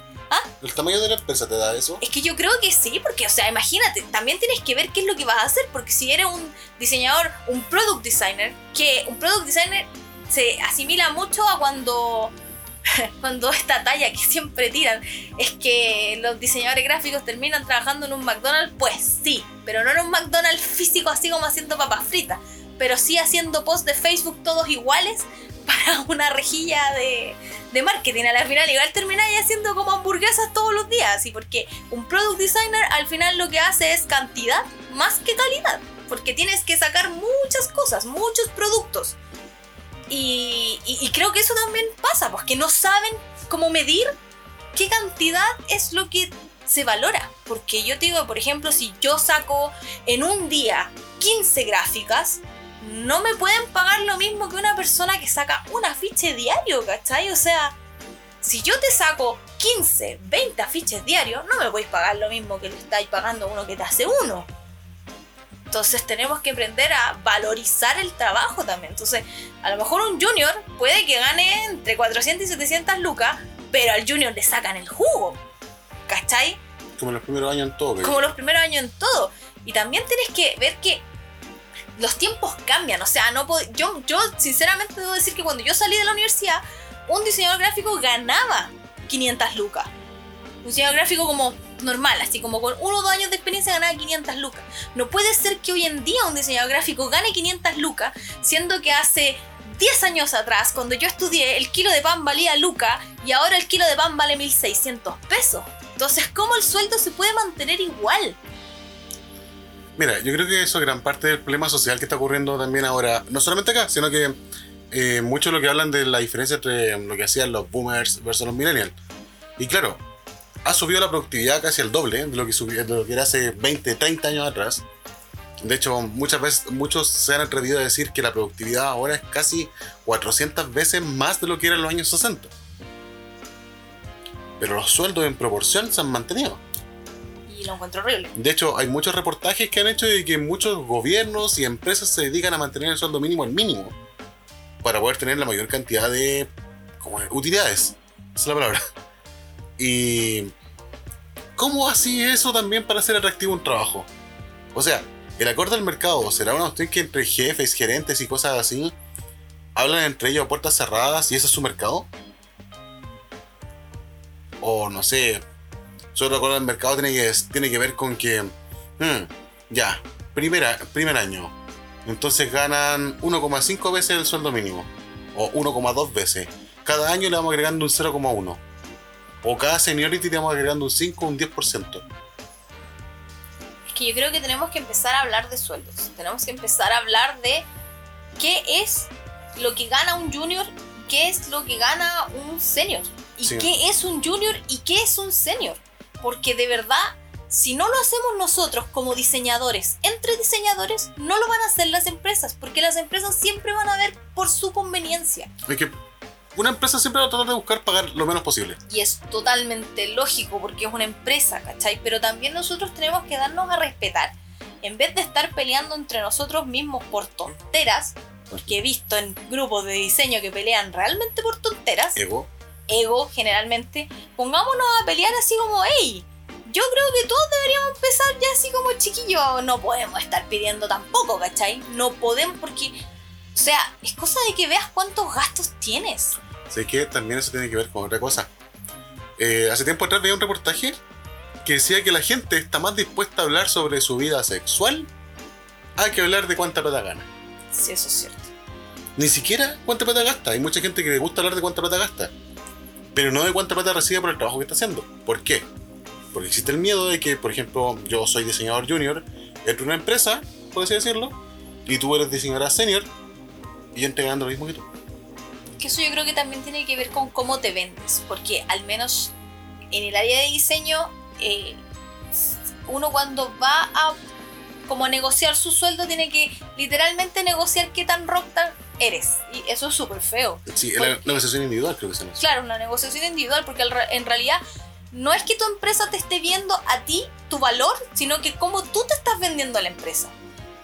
¿El tamaño de la empresa te da eso? Es que yo creo que sí, porque, o sea, imagínate, también tienes que ver qué es lo que vas a hacer, porque si eres un diseñador, un product designer, que un product designer se asimila mucho a cuando, cuando esta talla que siempre tiran, es que los diseñadores gráficos terminan trabajando en un McDonald's, pues sí, pero no en un McDonald's físico así como haciendo papas fritas, pero sí haciendo posts de Facebook todos iguales para una rejilla de, de marketing. Al final igual termináis haciendo como hamburguesas todos los días. Y porque un product designer al final lo que hace es cantidad más que calidad. Porque tienes que sacar muchas cosas, muchos productos. Y, y- y creo que eso también pasa, porque no saben cómo medir qué cantidad es lo que se valora. Porque yo te digo, por ejemplo, si yo saco en un día 15 gráficas, no me pueden pagar lo mismo que una persona que saca un afiche diario, ¿cachai? O sea, si yo te saco 15, 20 afiches diarios, no me podéis pagar lo mismo que le estáis pagando a uno que te hace uno. Entonces tenemos que aprender a valorizar el trabajo también. Entonces, a lo mejor un junior puede que gane entre 400 y 700 lucas, pero al junior le sacan el jugo. ¿Cachai? Como los primeros años en todo. Como los primeros años en todo. Y también tienes que ver que los tiempos cambian. O sea, no yo, yo sinceramente debo decir que cuando yo salí de la universidad, un diseñador gráfico ganaba 500 lucas. Un diseñador gráfico como normal, así como con uno o dos años de experiencia ganaba 500 lucas. No puede ser que hoy en día un diseñador gráfico gane 500 lucas, siendo que hace 10 años atrás, cuando yo estudié, el kilo de pan valía lucas y ahora el kilo de pan vale 1600 pesos. Entonces, ¿cómo el sueldo se puede mantener igual? Mira, yo creo que eso es gran parte del problema social que está ocurriendo también ahora, no solamente acá, sino que eh, mucho lo que hablan de la diferencia entre lo que hacían los boomers versus los millennials. Y claro, ha subido la productividad casi al doble de lo que, subía, de lo que era hace 20, 30 años atrás. De hecho, muchas veces, muchos se han atrevido a decir que la productividad ahora es casi 400 veces más de lo que era en los años 60. Pero los sueldos en proporción se han mantenido. Lo encuentro horrible. De hecho, hay muchos reportajes que han hecho de que muchos gobiernos y empresas se dedican a mantener el sueldo mínimo al mínimo para poder tener la mayor cantidad de como, utilidades. Esa es la palabra. Y ¿cómo así eso también para hacer atractivo un trabajo? O sea, el acuerdo del mercado será una cuestión que entre jefes, gerentes y cosas así hablan entre ellos a puertas cerradas y ese es su mercado. O no sé, solo el acuerdo del mercado tiene que, tiene que ver con que, hmm, ya, primera, primer año, entonces ganan 1,5 veces el sueldo mínimo. O 1,2 veces. Cada año le vamos agregando un 0,1. O cada seniority le vamos agregando un 5 o un 10%. Es que yo creo que tenemos que empezar a hablar de sueldos. Tenemos que empezar a hablar de qué es lo que gana un junior, qué es lo que gana un senior. Y qué es un junior y qué es un senior. Porque de verdad si no lo hacemos nosotros como diseñadores, entre diseñadores, no lo van a hacer las empresas, porque las empresas siempre van a ver por su conveniencia. Es que una empresa siempre va a tratar de buscar pagar lo menos posible. Y es totalmente lógico porque es una empresa, ¿cachai? Pero también nosotros tenemos que darnos a respetar. En vez de estar peleando entre nosotros mismos por tonteras, porque he visto en grupos de diseño que pelean realmente por tonteras. Ego. Ego, generalmente. Pongámonos a pelear así como, hey, yo creo que todos deberíamos empezar ya así como chiquillos. No podemos estar pidiendo tampoco, ¿cachai? No podemos porque, o sea, es cosa de que veas cuántos gastos tienes. Sé que también eso tiene que ver con otra cosa. Eh, hace tiempo atrás veía un reportaje que decía que la gente está más dispuesta a hablar sobre su vida sexual a que hablar de cuánta plata gana. Sí, eso es cierto. Ni siquiera cuánta plata gasta. Hay mucha gente que le gusta hablar de cuánta plata gasta. Pero no de cuánta plata recibe por el trabajo que está haciendo. ¿Por qué? Porque existe el miedo de que, por ejemplo, yo soy diseñador junior, entro en una empresa, por así decirlo, y tú eres diseñadora senior, y yo lo mismo que tú. Eso yo creo que también tiene que ver con cómo te vendes, porque al menos en el área de diseño, eh, uno cuando va a como negociar su sueldo tiene que literalmente negociar qué tan rockstar eres. Y eso es súper feo. Sí, la negociación individual creo que se Claro, una negociación individual, porque en realidad no es que tu empresa te esté viendo a ti tu valor, sino que cómo tú te estás vendiendo a la empresa.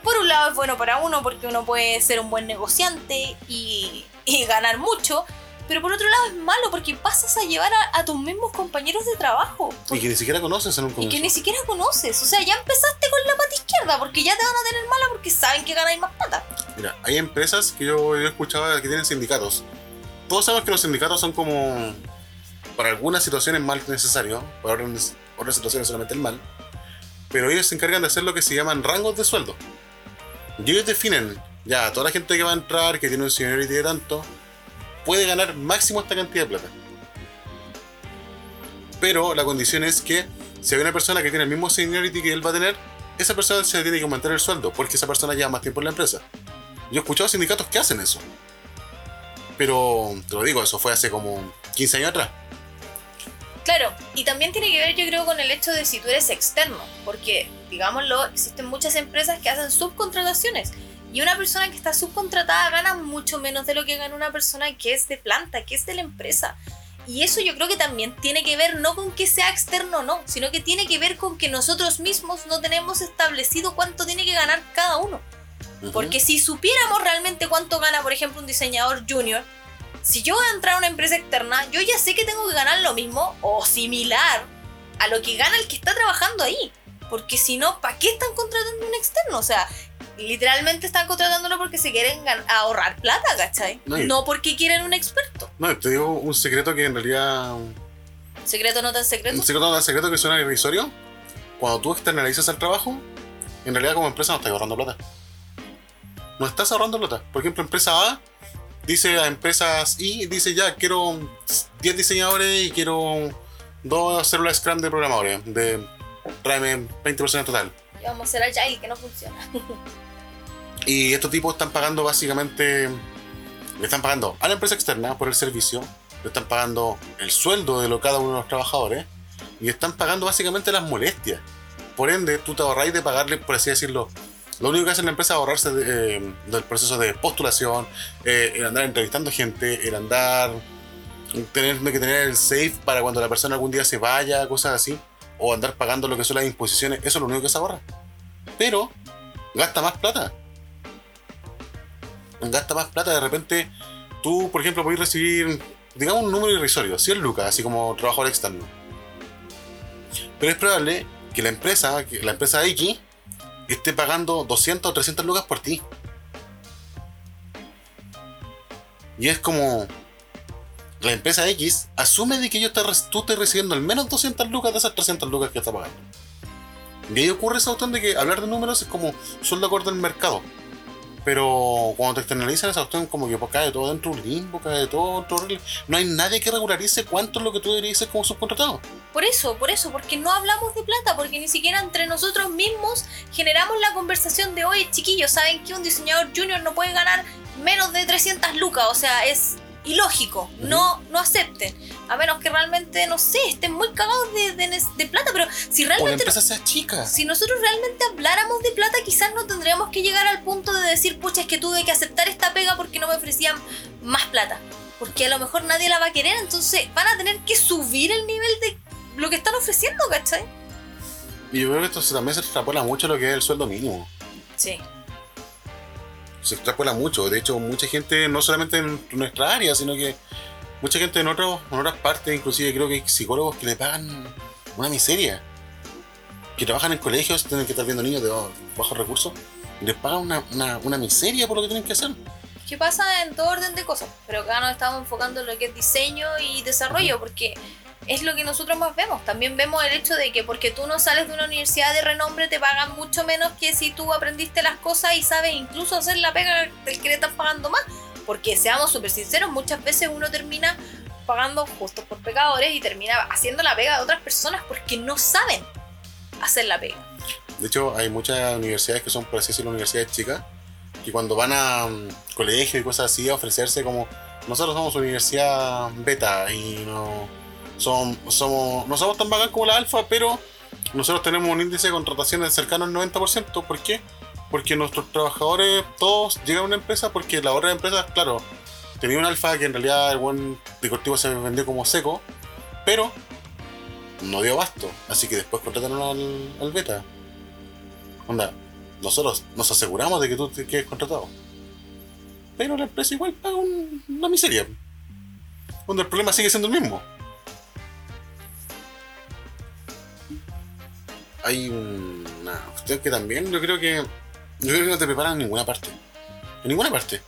Por un lado es bueno para uno porque uno puede ser un buen negociante y, ganar mucho, pero por otro lado es malo porque pasas a llevar a, tus mismos compañeros de trabajo. Y que ni siquiera conoces en un comienzo. Y que ni siquiera conoces. O sea, ya empezaste con la pata izquierda porque ya te van a tener mala porque saben que ganáis más plata. Mira, hay empresas que yo, he escuchado que tienen sindicatos. Todos sabemos que los sindicatos son como para algunas situaciones mal necesario, para otras, situaciones solamente el mal, pero ellos se encargan de hacer lo que se llaman rangos de sueldo. Y ellos definen, ya, toda la gente que va a entrar, que tiene un seniority de tanto, puede ganar máximo esta cantidad de plata. Pero la condición es que si hay una persona que tiene el mismo seniority que él va a tener, esa persona se tiene que aumentar el sueldo, porque esa persona lleva más tiempo en la empresa. Yo he escuchado sindicatos que hacen eso. Pero, te lo digo, eso fue hace como 15 años atrás. Claro, y también tiene que ver yo creo con el hecho de si tú eres externo, porque digámoslo, existen muchas empresas que hacen subcontrataciones Y una persona que está subcontratada gana mucho menos de lo que gana una persona que es de planta, que es de la empresa. Y eso yo creo que también tiene que ver no con que sea externo o no, sino que tiene que ver con que nosotros mismos no tenemos establecido cuánto tiene que ganar cada uno. Porque si supiéramos realmente cuánto gana, por ejemplo, un diseñador junior, si yo voy a entrar a una empresa externa, yo ya sé que tengo que ganar lo mismo o similar a lo que gana el que está trabajando ahí. Porque si no, ¿para qué están contratando un externo? O sea, literalmente están contratándolo porque se quieren ahorrar plata, ¿cachai? No, porque quieren un experto. No, te digo un secreto que en realidad. ¿Secreto no tan secreto? Un secreto no tan secreto que suena irrisorio. Cuando tú externalizas el trabajo, en realidad como empresa no estás ahorrando plata. No estás ahorrando plata. Por ejemplo, empresa A dice a empresas Y, dice ya, quiero 10 diseñadores y quiero dos células Scrum de programadores. De, tráeme 20% total. Y vamos a hacer Agile que no funciona. y estos tipos están pagando básicamente. Le están pagando a la empresa externa por el servicio. Le están pagando el sueldo de lo, cada uno de los trabajadores. Y están pagando básicamente las molestias. Por ende, tú te ahorráis de pagarle, por así decirlo, lo único que hace la empresa es ahorrarse eh, del proceso de postulación, eh, el andar entrevistando gente, el andar. tener que tener el safe para cuando la persona algún día se vaya, cosas así, o andar pagando lo que son las imposiciones, eso es lo único que se ahorra. Pero gasta más plata. Gasta más plata, de repente tú, por ejemplo, puedes recibir, digamos, un número irrisorio, 100 lucas, así como trabajador externo. Pero es probable que la empresa, que la empresa X, esté pagando 200 o 300 lucas por ti. Y es como. La empresa X asume de que yo te, tú estés recibiendo al menos 200 lucas de esas 300 lucas que está pagando. Y ahí ocurre esa cuestión de que hablar de números es como sueldo acorde al mercado. Pero cuando te externalizan esa cuestión, como que pues, cae todo dentro de un limbo, cae todo dentro de... No hay nadie que regularice cuánto es lo que tú deberías ser como subcontratado. Por eso, por eso, porque no hablamos de plata, porque ni siquiera entre nosotros mismos generamos la conversación de hoy, chiquillos, saben que un diseñador junior no puede ganar menos de 300 lucas, o sea, es ilógico, no, no acepten. A menos que realmente, no sé, estén muy cagados de, plata, pero si realmente... O la empresa sea chica. Si nosotros realmente habláramos de plata, quizás no tendríamos que llegar al punto de decir, pucha, es que tuve que aceptar esta pega porque no me ofrecían más plata. Porque a lo mejor nadie la va a querer, entonces van a tener que subir el nivel de lo que están ofreciendo, ¿cachai? Y yo creo que esto también se extrapola mucho lo que es el sueldo mínimo. Sí se extrapola mucho. De hecho, mucha gente, no solamente en nuestra área, sino que mucha gente en, otros, en otras partes, inclusive creo que hay psicólogos que le pagan una miseria. Que trabajan en colegios, tienen que estar viendo niños de bajos recursos, y les pagan una, una, miseria por lo que tienen que hacer. ¿Qué pasa en todo orden de cosas? Pero acá nos estamos enfocando en lo que es diseño y desarrollo, porque es lo que nosotros más vemos. También vemos el hecho de que porque tú no sales de una universidad de renombre te pagan mucho menos que si tú aprendiste las cosas y sabes incluso hacer la pega del que le están pagando más. Porque seamos súper sinceros, muchas veces uno termina pagando justos por pecadores y termina haciendo la pega de otras personas porque no saben hacer la pega. De hecho, hay muchas universidades que son, por así decirlo, universidades chicas, que cuando van a um, colegios y cosas así a ofrecerse como nosotros somos universidad beta y no somos, no somos tan bacán como la alfa, pero nosotros tenemos un índice de contrataciones cercano al 90%. ¿Por qué? Porque nuestros trabajadores todos llegan a una empresa porque la otra empresa, claro, tenía un alfa que en realidad el buen deportivo se vendió como seco, pero no dio abasto. Así que después contrataron al, beta. Onda, nosotros nos aseguramos de que tú te quedes contratado. Pero la empresa igual paga una miseria. Donde el problema sigue siendo el mismo. Hay una cuestión que también yo creo que. Yo creo que no te preparan en ninguna parte. En ninguna parte.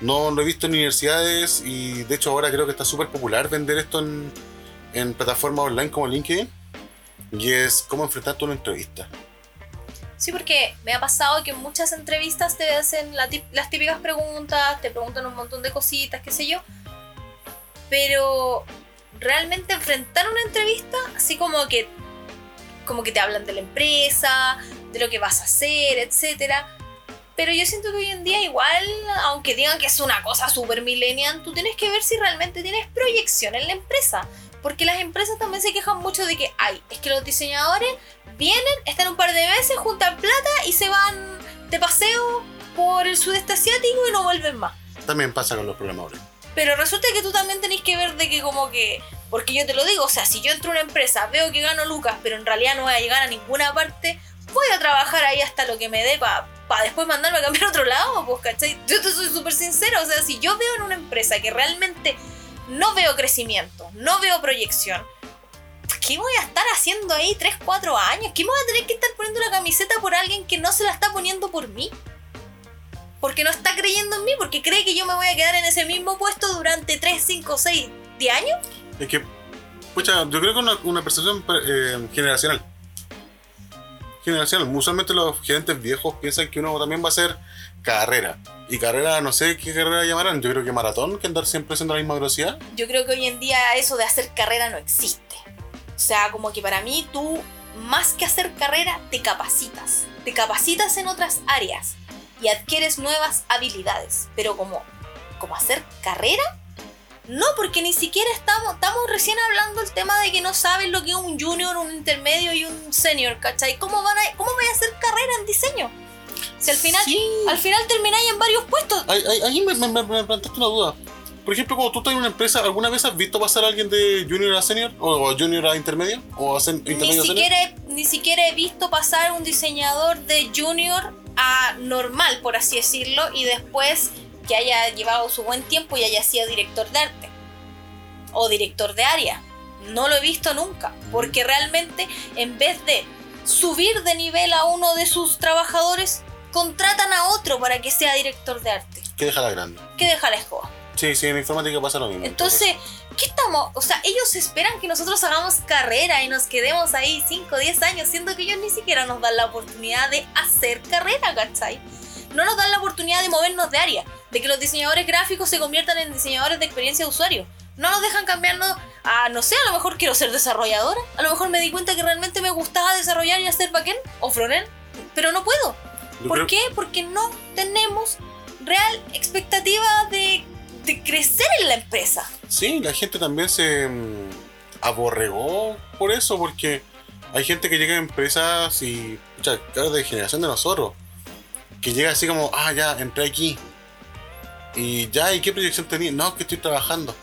No lo he visto en universidades y de hecho ahora creo que está súper popular vender esto en, plataformas online como LinkedIn. Y es cómo enfrentarte a una entrevista. Sí, porque me ha pasado que en muchas entrevistas te hacen las típicas preguntas, te preguntan un montón de cositas, qué sé yo. Pero realmente enfrentar una entrevista, así como que como que te hablan de la empresa, de lo que vas a hacer, etc. Pero yo siento que hoy en día igual, aunque digan que es una cosa super millennial, tú tienes que ver si realmente tienes proyección en la empresa. Porque las empresas también se quejan mucho de que, ay, es que los diseñadores vienen, están un par de veces, juntan plata y se van de paseo por el sudeste asiático y no vuelven más. También pasa con los programadores. Pero resulta que tú también tenés que ver de que como que... Porque yo te lo digo, o sea, si yo entro a una empresa, veo que gano lucas, pero en realidad no voy a llegar a ninguna parte, voy a trabajar ahí hasta lo que me dé para después mandarme a cambiar a otro lado, pues, ¿cachai? Yo te soy súper sincero, o sea, si yo veo en una empresa que realmente no veo crecimiento, no veo proyección, ¿qué voy a estar haciendo ahí 3, 4 años? ¿Qué me voy a tener que estar poniendo la camiseta por alguien que no se la está poniendo por mí? Porque no está creyendo en mí, porque cree que yo me voy a quedar en ese mismo puesto durante 3, 5, 6, 10 años. Es que, pucha, yo creo que una, una percepción eh, generacional. Generacional. Usualmente los gerentes viejos piensan que uno también va a hacer carrera. Y carrera, no sé qué carrera llamarán. Yo creo que maratón, que andar siempre haciendo la misma velocidad. Yo creo que hoy en día eso de hacer carrera no existe. O sea, como que para mí tú, más que hacer carrera, te capacitas. Te capacitas en otras áreas y adquieres nuevas habilidades. Pero como, como hacer carrera, no, porque ni siquiera estamos, estamos recién hablando el tema de que no saben lo que es un junior, un intermedio y un senior, ¿cachai? ¿Cómo, van a, cómo voy a hacer carrera en diseño? Si al final, al final termináis en varios puestos. Ahí, me, me, me, planteaste una duda. Por ejemplo, cuando tú estás en una empresa, ¿alguna vez has visto pasar a alguien de junior a senior? ¿O junior a intermedio? ¿O a intermedio ni siquiera, ni siquiera he visto pasar un diseñador de junior a normal, por así decirlo, y después que haya llevado su buen tiempo y haya sido director de arte o director de área. No lo he visto nunca, porque realmente en vez de subir de nivel a uno de sus trabajadores, contratan a otro para que sea director de arte. Que deja la grande. Que deja la escoba. Sí, sí, en informática pasa lo mismo. Entonces, ¿qué estamos? O sea, ellos esperan que nosotros hagamos carrera y nos quedemos ahí 5 o 10 años, siendo que ellos ni siquiera nos dan la oportunidad de hacer carrera, ¿cachai? No nos dan la oportunidad de movernos de área, de que los diseñadores gráficos se conviertan en diseñadores de experiencia de usuario. No nos dejan cambiarnos a, no sé, a lo mejor quiero ser desarrolladora. A lo mejor me di cuenta que realmente me gustaba desarrollar y hacer backend o frontend, pero no puedo. ¿Por qué? Porque no tenemos real expectativa de, de, crecer en la empresa. Sí, la gente también se mm, aborregó por eso, porque hay gente que llega a empresas y, sea, de generación de nosotros, que llega así como, ah, ya, entré aquí. Y ya, ¿y qué proyección tenía? No, que estoy trabajando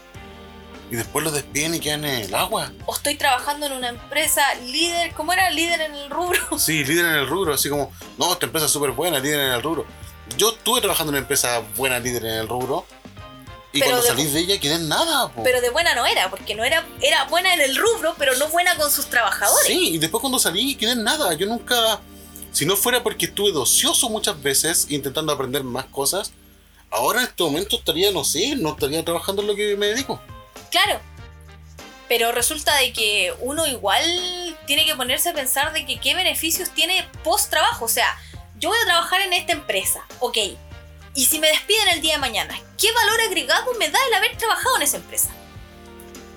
y después los despiden y quedan en el agua. O estoy trabajando en una empresa líder, ¿cómo era? Líder en el rubro. Sí, líder en el rubro, así como, no, esta empresa es súper buena, líder en el rubro. Yo estuve trabajando en una empresa buena, líder en el rubro. Y cuando salí de ella quedé en nada. Pero de buena no era, porque no era, era buena en el rubro, pero no buena con sus trabajadores. Sí, y después cuando salí quedé en nada. Yo nunca, si no fuera porque estuve docioso muchas veces intentando aprender más cosas, ahora en este momento estaría, no sé, no estaría trabajando en lo que me dedico. Claro. Pero resulta de que uno igual tiene que ponerse a pensar de que qué beneficios tiene post trabajo. O sea, yo voy a trabajar en esta empresa, ok. Y si me despiden el día de mañana, ¿qué valor agregado me da el haber trabajado en esa empresa?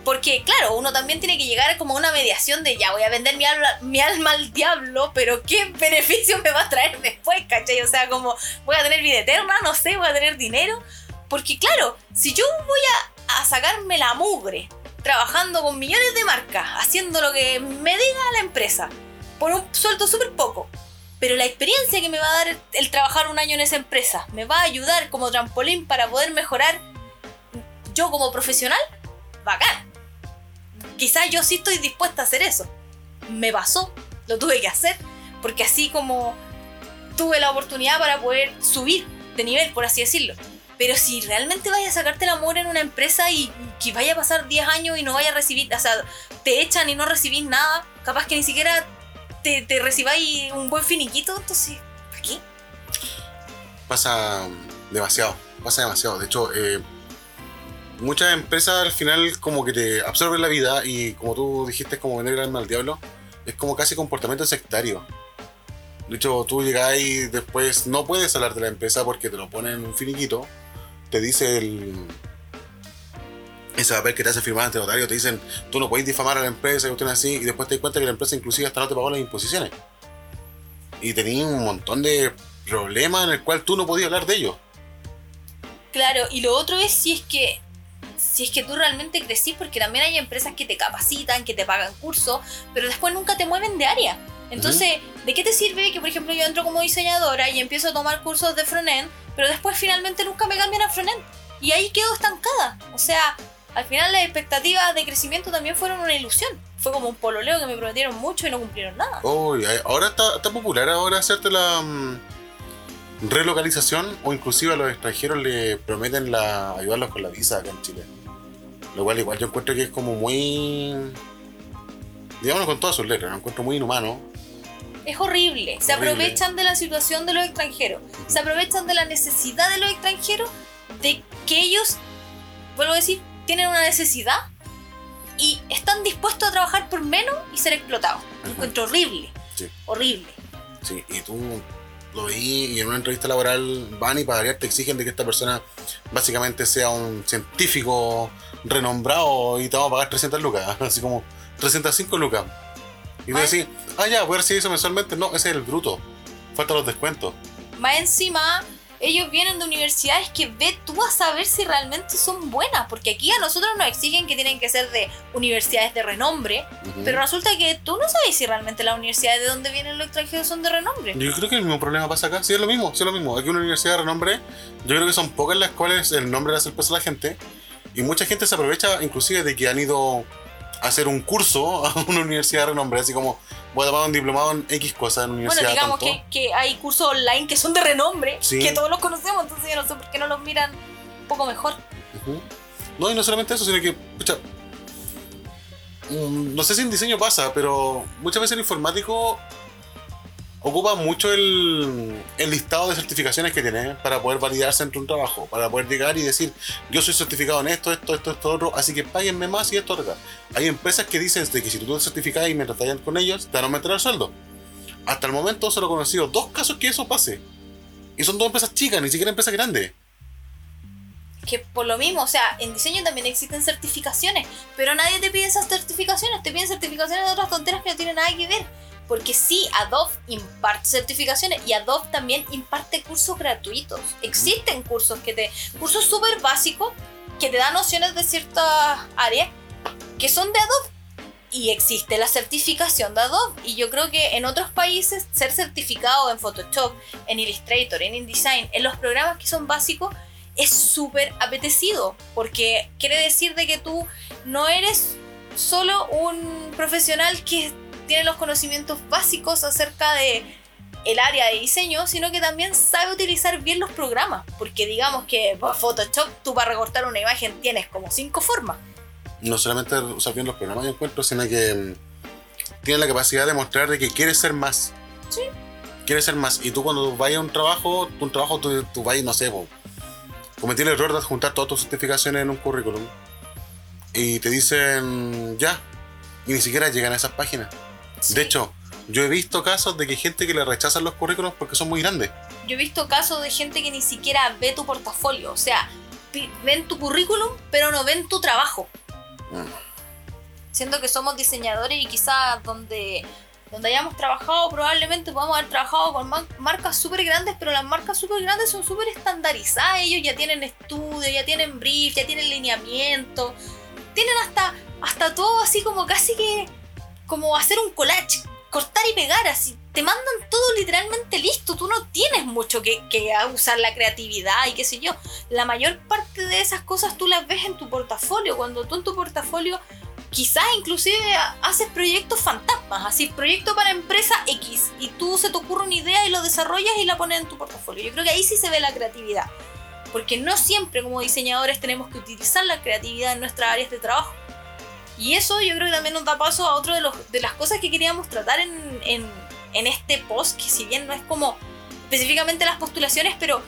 Porque, claro, uno también tiene que llegar como a una mediación de ya voy a vender mi alma, mi alma al diablo, pero ¿qué beneficio me va a traer después, cachai? O sea, como voy a tener vida eterna, no sé, voy a tener dinero. Porque, claro, si yo voy a a sacarme la mugre, trabajando con millones de marcas, haciendo lo que me diga la empresa, por un sueldo súper poco. Pero la experiencia que me va a dar el, trabajar un año en esa empresa me va a ayudar como trampolín para poder mejorar yo como profesional, bacán. Quizás yo sí estoy dispuesta a hacer eso. Me pasó, lo tuve que hacer, porque así como tuve la oportunidad para poder subir de nivel, por así decirlo. Pero si realmente vayas a sacarte el amor en una empresa y que vaya a pasar 10 años y no vaya a recibir, o sea, te echan y no recibís nada, capaz que ni siquiera te, te recibáis un buen finiquito, entonces, ¿para qué? Pasa demasiado, pasa demasiado. De hecho, eh, muchas empresas al final como que te absorben la vida y como tú dijiste, como vender el alma al diablo, es como casi comportamiento sectario. De hecho, tú llegas y después no puedes hablar de la empresa porque te lo ponen un finiquito te dice el. Ese papel que te hace firmar ante notario, te dicen, tú no puedes difamar a la empresa y así, y después te das cuenta que la empresa inclusive hasta no te pagó las imposiciones. Y tenías un montón de problemas en el cual tú no podías hablar de ellos. Claro, y lo otro es si es que si es que tú realmente crecís, porque también hay empresas que te capacitan, que te pagan cursos, pero después nunca te mueven de área. Entonces, ¿de qué te sirve que, por ejemplo, yo entro como diseñadora y empiezo a tomar cursos de frontend, pero después finalmente nunca me cambian a frontend? Y ahí quedo estancada. O sea, al final las expectativas de crecimiento también fueron una ilusión. Fue como un pololeo que me prometieron mucho y no cumplieron nada. Uy, ahora está, está popular ahora hacerte la mm, relocalización o inclusive a los extranjeros le prometen la, ayudarlos con la visa acá en Chile. Lo cual igual yo encuentro que es como muy... Digámoslo con todas sus letras, lo encuentro muy inhumano. Es horrible. Se Horrible. aprovechan de la situación de los extranjeros. Se aprovechan de la necesidad de los extranjeros, de que ellos, vuelvo a decir, tienen una necesidad y están dispuestos a trabajar por menos y ser explotados. Lo encuentro horrible. Sí. Horrible. Sí, y tú lo veí y en una entrevista laboral van y para variar te exigen de que esta persona básicamente sea un científico renombrado y te vamos a pagar 300 lucas, así como 305 lucas. Y tú decís, ah ya, voy a recibir eso mensualmente. No, ese es el bruto. Faltan los descuentos. Más encima, ellos vienen de universidades que ve tú a saber si realmente son buenas, porque aquí a nosotros nos exigen que tienen que ser de universidades de renombre, pero resulta que tú no sabes si realmente las universidades de donde vienen los extranjeros son de renombre. Yo creo que el mismo problema pasa acá. Sí, es lo mismo, sí es lo mismo. Aquí una universidad de renombre, yo creo que son pocas las cuales el nombre le hace el peso a la gente. Y mucha gente se aprovecha inclusive de que han ido a hacer un curso a una universidad de renombre. Así como, voy a tomar un diplomado en X cosa en una Bueno, universidad digamos tanto. que, que hay cursos online que son de renombre, Sí. que todos los conocemos, entonces yo no sé por qué no los miran un poco mejor. No, y no solamente eso, sino que, pucha, mm, no sé si en diseño pasa, pero muchas veces el informático ocupa mucho el, el listado de certificaciones que tiene para poder validarse entre un trabajo, para poder llegar y decir, yo soy certificado en esto, esto, esto, esto, otro, así que páguenme más y esto, acá. Hay empresas que dicen que si tú te certificas y mientras vayan con ellos, te van a aumentar el sueldo. Hasta el momento solo he conocido dos casos que eso pase. Y son dos empresas chicas, ni siquiera empresas grandes. Que por lo mismo, o sea, en diseño también existen certificaciones, pero nadie te pide esas certificaciones, te piden certificaciones de otras tonteras que no tienen nada que ver. Porque sí, Adobe imparte certificaciones y Adobe también imparte cursos gratuitos. Existen cursos que te. cursos súper básicos que te dan nociones de ciertas áreas que son de Adobe. Y existe la certificación de Adobe. Y yo creo que en otros países ser certificado en Photoshop, en Illustrator, en InDesign, en los programas que son básicos, es súper apetecido. Porque quiere decir de que tú no eres solo un profesional que tiene los conocimientos básicos acerca de el área de diseño, sino que también sabe utilizar bien los programas. Porque digamos que para Photoshop tú para recortar una imagen tienes como cinco formas. no solamente usar bien los programas yo encuentro, sino que mm, tiene la capacidad de mostrar de que quieres ser más. Sí. Quieres ser más. Y tú cuando vayas a un trabajo, un trabajo tú, tú vayas, no sé, po, cometí el error de adjuntar todas tus certificaciones en un currículum. Y te dicen ya. Y ni siquiera llegan a esas páginas. Sí. De hecho, yo he visto casos de que hay gente que le rechazan los currículums porque son muy grandes. Yo he visto casos de gente que ni siquiera ve tu portafolio. O sea, ven tu currículum, pero no ven tu trabajo. Mm. Siendo que somos diseñadores y quizás donde, donde hayamos trabajado, probablemente podamos haber trabajado con ma- marcas súper grandes, pero las marcas súper grandes son súper estandarizadas. Ellos ya tienen estudio, ya tienen brief, ya tienen lineamiento. Tienen hasta, hasta todo así como casi que como hacer un collage, cortar y pegar, así. Te mandan todo literalmente listo. Tú no tienes mucho que, que usar la creatividad y qué sé yo. La mayor parte de esas cosas tú las ves en tu portafolio. Cuando tú en tu portafolio quizás inclusive haces proyectos fantasmas, así proyecto para empresa X y tú se te ocurre una idea y lo desarrollas y la pones en tu portafolio. Yo creo que ahí sí se ve la creatividad. Porque no siempre como diseñadores tenemos que utilizar la creatividad en nuestras áreas de trabajo. Y eso yo creo que también nos da paso a otro de, de las cosas que queríamos tratar en, en, este post, que si bien no es como específicamente las postulaciones, pero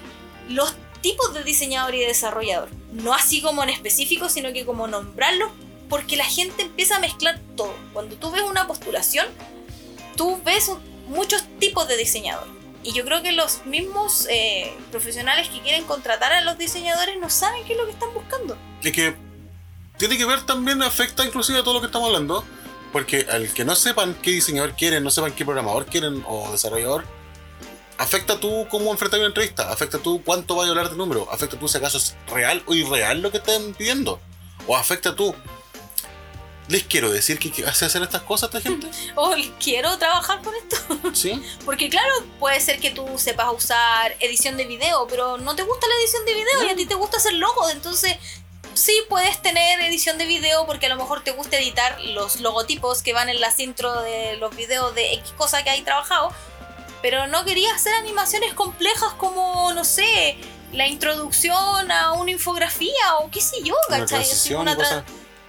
los tipos de diseñador y de desarrollador. No así como en específico, sino que como nombrarlos, porque la gente empieza a mezclar todo. Cuando tú ves una postulación, tú ves muchos tipos de diseñador. Y yo creo que los mismos eh, profesionales que quieren contratar a los diseñadores no saben qué es lo que están buscando. Y que tiene que ver también, afecta inclusive a todo lo que estamos hablando. Porque al que no sepan qué diseñador quieren, no sepan qué programador quieren o desarrollador, afecta tú cómo enfrentar una entrevista, afecta tú cuánto va a hablar de número, afecta tú si acaso es real o irreal lo que están pidiendo, o afecta tú les quiero decir que, hace hacer estas cosas a esta gente. O quiero trabajar con esto. Sí. Porque claro, puede ser que tú sepas usar edición de video, pero no te gusta la edición de video y a ti te gusta hacer logos. Entonces, sí puedes tener edición de video porque a lo mejor te gusta editar los logotipos que van en las intro de los videos de X cosa que hay trabajado. Pero no querías hacer animaciones complejas como, no sé, la introducción a una infografía o qué sé yo, ¿cachai? Una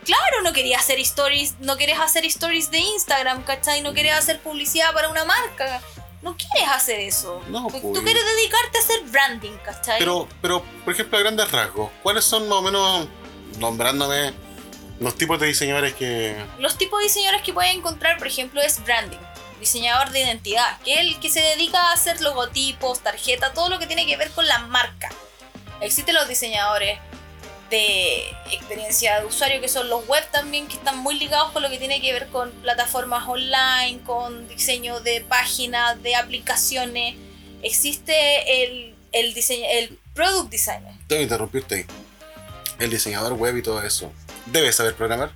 Claro, no querías hacer stories, no quieres hacer stories de Instagram, ¿cachai? No quieres hacer publicidad para una marca. No quieres hacer eso. No, Tú- pues. Tú quieres dedicarte a hacer branding, ¿cachai? Pero, pero, por ejemplo, a grandes rasgos, ¿cuáles son más o menos, nombrándome, los tipos de diseñadores que. Los tipos de diseñadores que puedes encontrar, por ejemplo, es branding, diseñador de identidad, que es el que se dedica a hacer logotipos, tarjeta, todo lo que tiene que ver con la marca. Existen los diseñadores de experiencia de usuario, que son los web también, que están muy ligados con lo que tiene que ver con plataformas online, con diseño de páginas, de aplicaciones. Existe el, el, diseño, el product designer. Tengo que interrumpirte ahí. El diseñador web y todo eso. ¿Debe saber programar?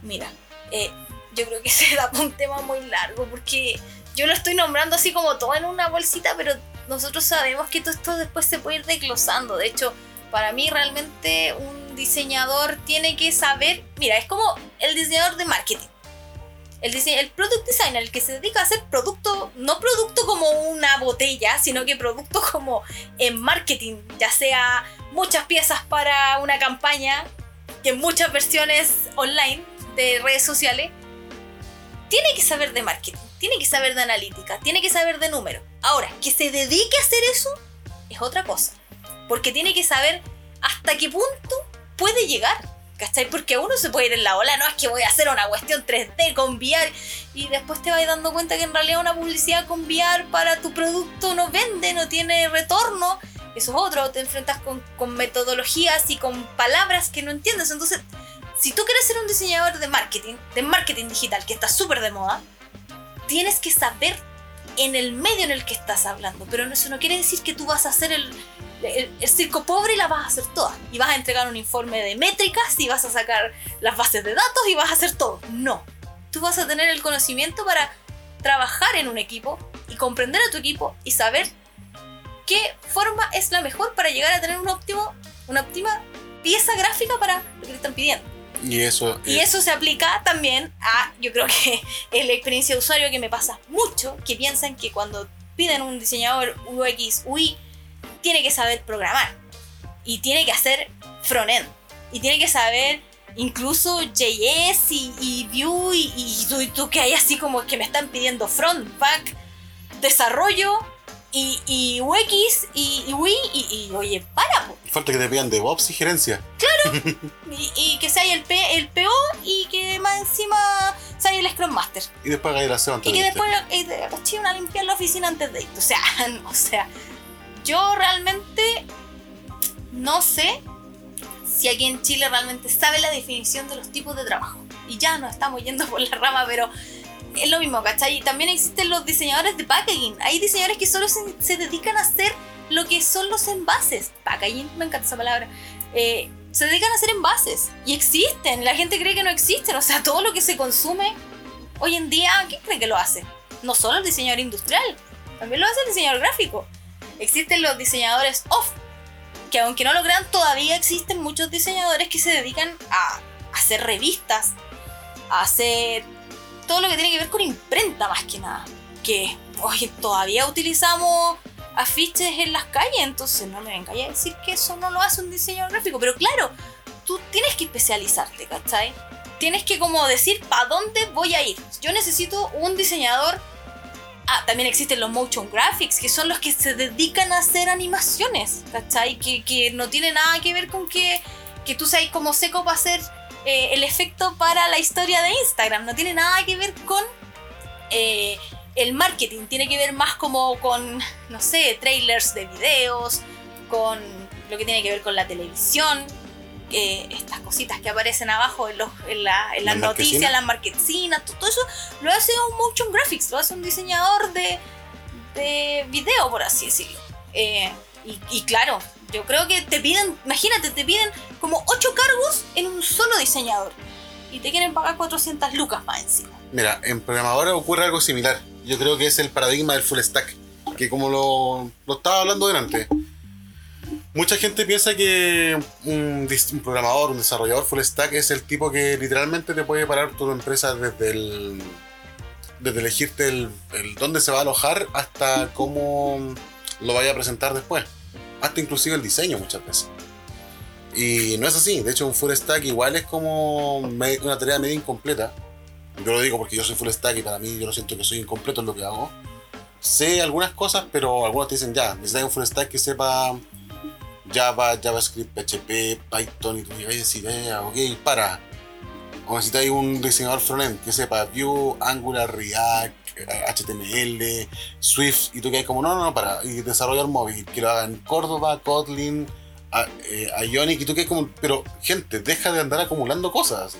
Mira, eh, yo creo que se da un tema muy largo porque yo lo estoy nombrando así como todo en una bolsita, pero nosotros sabemos que todo esto después se puede ir desglosando. De hecho, para mí realmente un diseñador tiene que saber, mira, es como el diseñador de marketing. El, el product designer, el que se dedica a hacer producto, no producto como una botella, sino que producto como en marketing, ya sea muchas piezas para una campaña, y en muchas versiones online de redes sociales, tiene que saber de marketing, tiene que saber de analítica, tiene que saber de números. Ahora, que se dedique a hacer eso es otra cosa. Porque tiene que saber hasta qué punto puede llegar. ¿Cachai? Porque uno se puede ir en la ola, no es que voy a hacer una cuestión 3D con VR y después te vas dando cuenta que en realidad una publicidad con VR para tu producto no vende, no tiene retorno. Eso es otro, te enfrentas con, con metodologías y con palabras que no entiendes. Entonces, si tú quieres ser un diseñador de marketing, de marketing digital, que está súper de moda, tienes que saber en el medio en el que estás hablando. Pero eso no quiere decir que tú vas a hacer el, el, circo pobre y la vas a hacer toda. Y vas a entregar un informe de métricas y vas a sacar las bases de datos y vas a hacer todo. No. Tú vas a tener el conocimiento para trabajar en un equipo y comprender a tu equipo y saber qué forma es la mejor para llegar a tener un óptimo, una óptima pieza gráfica para lo que te están pidiendo. Y eso. Y eso se aplica también a, yo creo que es la experiencia de usuario que me pasa mucho, que piensan que cuando piden un diseñador UX, UI, tiene que saber programar. Y tiene que hacer front-end. Y tiene que saber incluso JS y, y Vue y, y y tú que hay así como que me están pidiendo front, back, desarrollo y, y UX y, y UI y, y, oye, para, po. Falta que te pidan DevOps y gerencia. Y, y que sea el, P, el PO y que más encima sea el Scrum Master. Y después hagáis la SEO antes Y que de irte. después eh, de- echen a limpiar la oficina antes de ir. O sea, no, o sea, yo realmente no sé si aquí en Chile realmente sabe la definición de los tipos de trabajo. Y ya nos estamos yendo por la rama, pero es lo mismo, ¿cachai? También existen los diseñadores de packaging. Hay diseñadores que solo se, se dedican a hacer lo que son los envases. Packaging, me encanta esa palabra. Eh, se dedican a hacer envases. Y existen. La gente cree que no existen. O sea, todo lo que se consume hoy en día, ¿quién cree que lo hace? No solo el diseñador industrial, también lo hace el diseñador gráfico. Existen los diseñadores off, que aunque no lo crean, todavía existen muchos diseñadores que se dedican a hacer revistas, a hacer todo lo que tiene que ver con imprenta más que nada. Que oye, todavía utilizamos afiches en las calles, entonces no me vengáis a decir que eso no lo hace un diseñador gráfico. Pero claro, tú tienes que especializarte, ¿cachai? Tienes que como decir para dónde voy a ir. Yo necesito un diseñador. Ah, también existen los motion graphics, que son los que se dedican a hacer animaciones, ¿cachai? Que, que no tiene nada que ver con que, que tú seas como seco para hacer eh, el efecto para la historia de Instagram. No tiene nada que ver con eh, el marketing. Tiene que ver más como con, no sé, trailers de videos, con lo que tiene que ver con la televisión. eh, estas cositas que aparecen abajo en, los, en, la- en las noticias, marquesinas. las marquesinas, todo eso lo hace un motion graphics, lo hace un diseñador de, de video, por así decirlo. Eh, y, y claro, yo creo que te piden, imagínate, te piden como ocho cargos en un solo diseñador. y te quieren pagar 400 lucas más encima. Mira, en programadores ocurre algo similar. Yo creo que es el paradigma del full stack, que como lo, lo estaba hablando delante. Mucha gente piensa que un programador, un desarrollador full stack es el tipo que literalmente te puede parar tu empresa desde el desde elegirte el, el dónde se va a alojar hasta cómo lo vaya a presentar después. Hasta inclusive el diseño muchas veces. Y no es así. De hecho, un full stack igual es como una tarea medio incompleta. Yo lo digo porque yo soy full stack y para mí yo lo siento que soy incompleto en lo que hago. Sé algunas cosas, pero algunos te dicen ya, necesitas un full stack que sepa Java, JavaScript, PHP, Python y tú digas, decir, eh, ok, para. O necesitáis un diseñador frontend que sepa Vue, Angular, React, HTML, Swift, y tú que como, no, no, no, para. Y desarrollador móvil, que lo hagan Córdoba, Kotlin, a- eh, Ionic, y tú que como, pero gente, deja de andar acumulando cosas.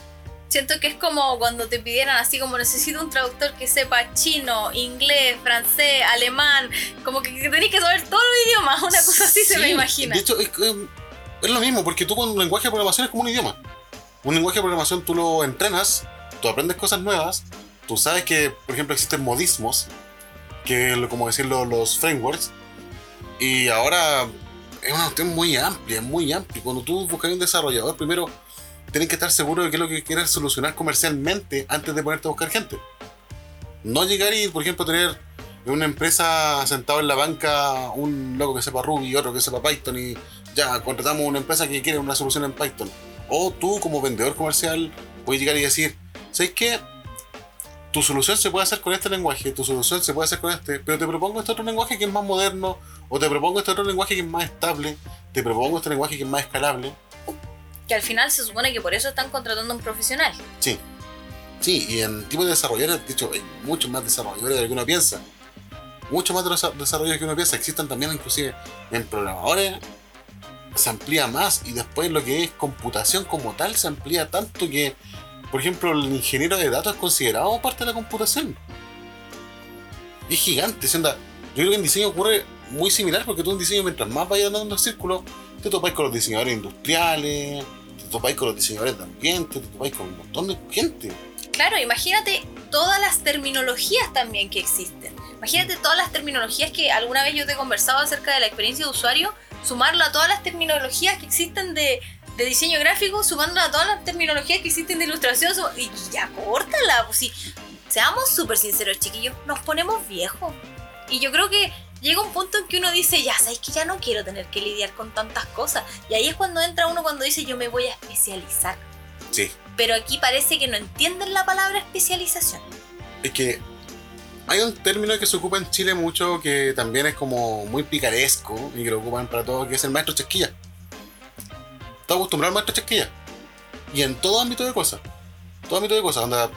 Siento que es como cuando te pidieran así como necesito un traductor que sepa chino, inglés, francés, alemán, como que, tenés que saber todos los idiomas, una cosa así se me Sí, imagina. De hecho, es, es lo mismo, porque tú con un lenguaje de programación es como un idioma. Un lenguaje de programación tú lo entrenas, tú aprendes cosas nuevas, tú sabes que, por ejemplo, existen modismos, que como decirlo, los frameworks, y ahora es una cuestión muy amplia, muy amplia. Cuando tú buscas un desarrollador, primero tienes que estar seguro de qué es lo que quieres solucionar comercialmente antes de ponerte a buscar gente. No llegar y, por ejemplo, tener en una empresa sentado en la banca un loco que sepa Ruby y otro que sepa Python y ya, contratamos una empresa que quiere una solución en Python. O tú como vendedor comercial puedes llegar y decir, ¿sabes qué? Tu solución se puede hacer con este lenguaje, tu solución se puede hacer con este, pero te propongo este otro lenguaje que es más moderno, o te propongo este otro lenguaje que es más estable, te propongo este lenguaje que es más escalable. Que al final se supone que por eso están contratando a un profesional. Sí. Sí, y en tipo de desarrolladores, de hecho, hay muchos más desarrolladores de lo que uno piensa. Muchos más de los desarrolladores que uno piensa. Existen también, inclusive, en programadores. Se amplía más y después lo que es computación como tal se amplía tanto que, por ejemplo, el ingeniero de datos es considerado parte de la computación. Es gigante. ¿sí? Yo creo que en diseño ocurre muy similar porque tú en diseño, mientras más vayas andando en círculo, te topáis con los diseñadores industriales, te topáis con los diseñadores de ambiente, te topáis con un montón de gente. Claro, imagínate todas las terminologías también que existen. Imagínate todas las terminologías que alguna vez yo te he conversado acerca de la experiencia de usuario, sumarlo a todas las terminologías que existen de, de diseño gráfico, sumándolo a todas las terminologías que existen de ilustración, y ya córtala, pues sí. Seamos súper sinceros, chiquillos, nos ponemos viejos. Y yo creo que llega un punto en que uno dice, ya sabes que ya no quiero tener que lidiar con tantas cosas. Y ahí es cuando entra uno cuando dice, yo me voy a especializar. Sí, Pero aquí parece que no entienden la palabra especialización. es que hay un término que se ocupa en Chile mucho que también es como muy picaresco y que lo ocupan para todo, que es el maestro chasquilla. Está acostumbrado al maestro chasquilla. Y en todo ámbito de cosas. Todo ámbito de cosas. Onda,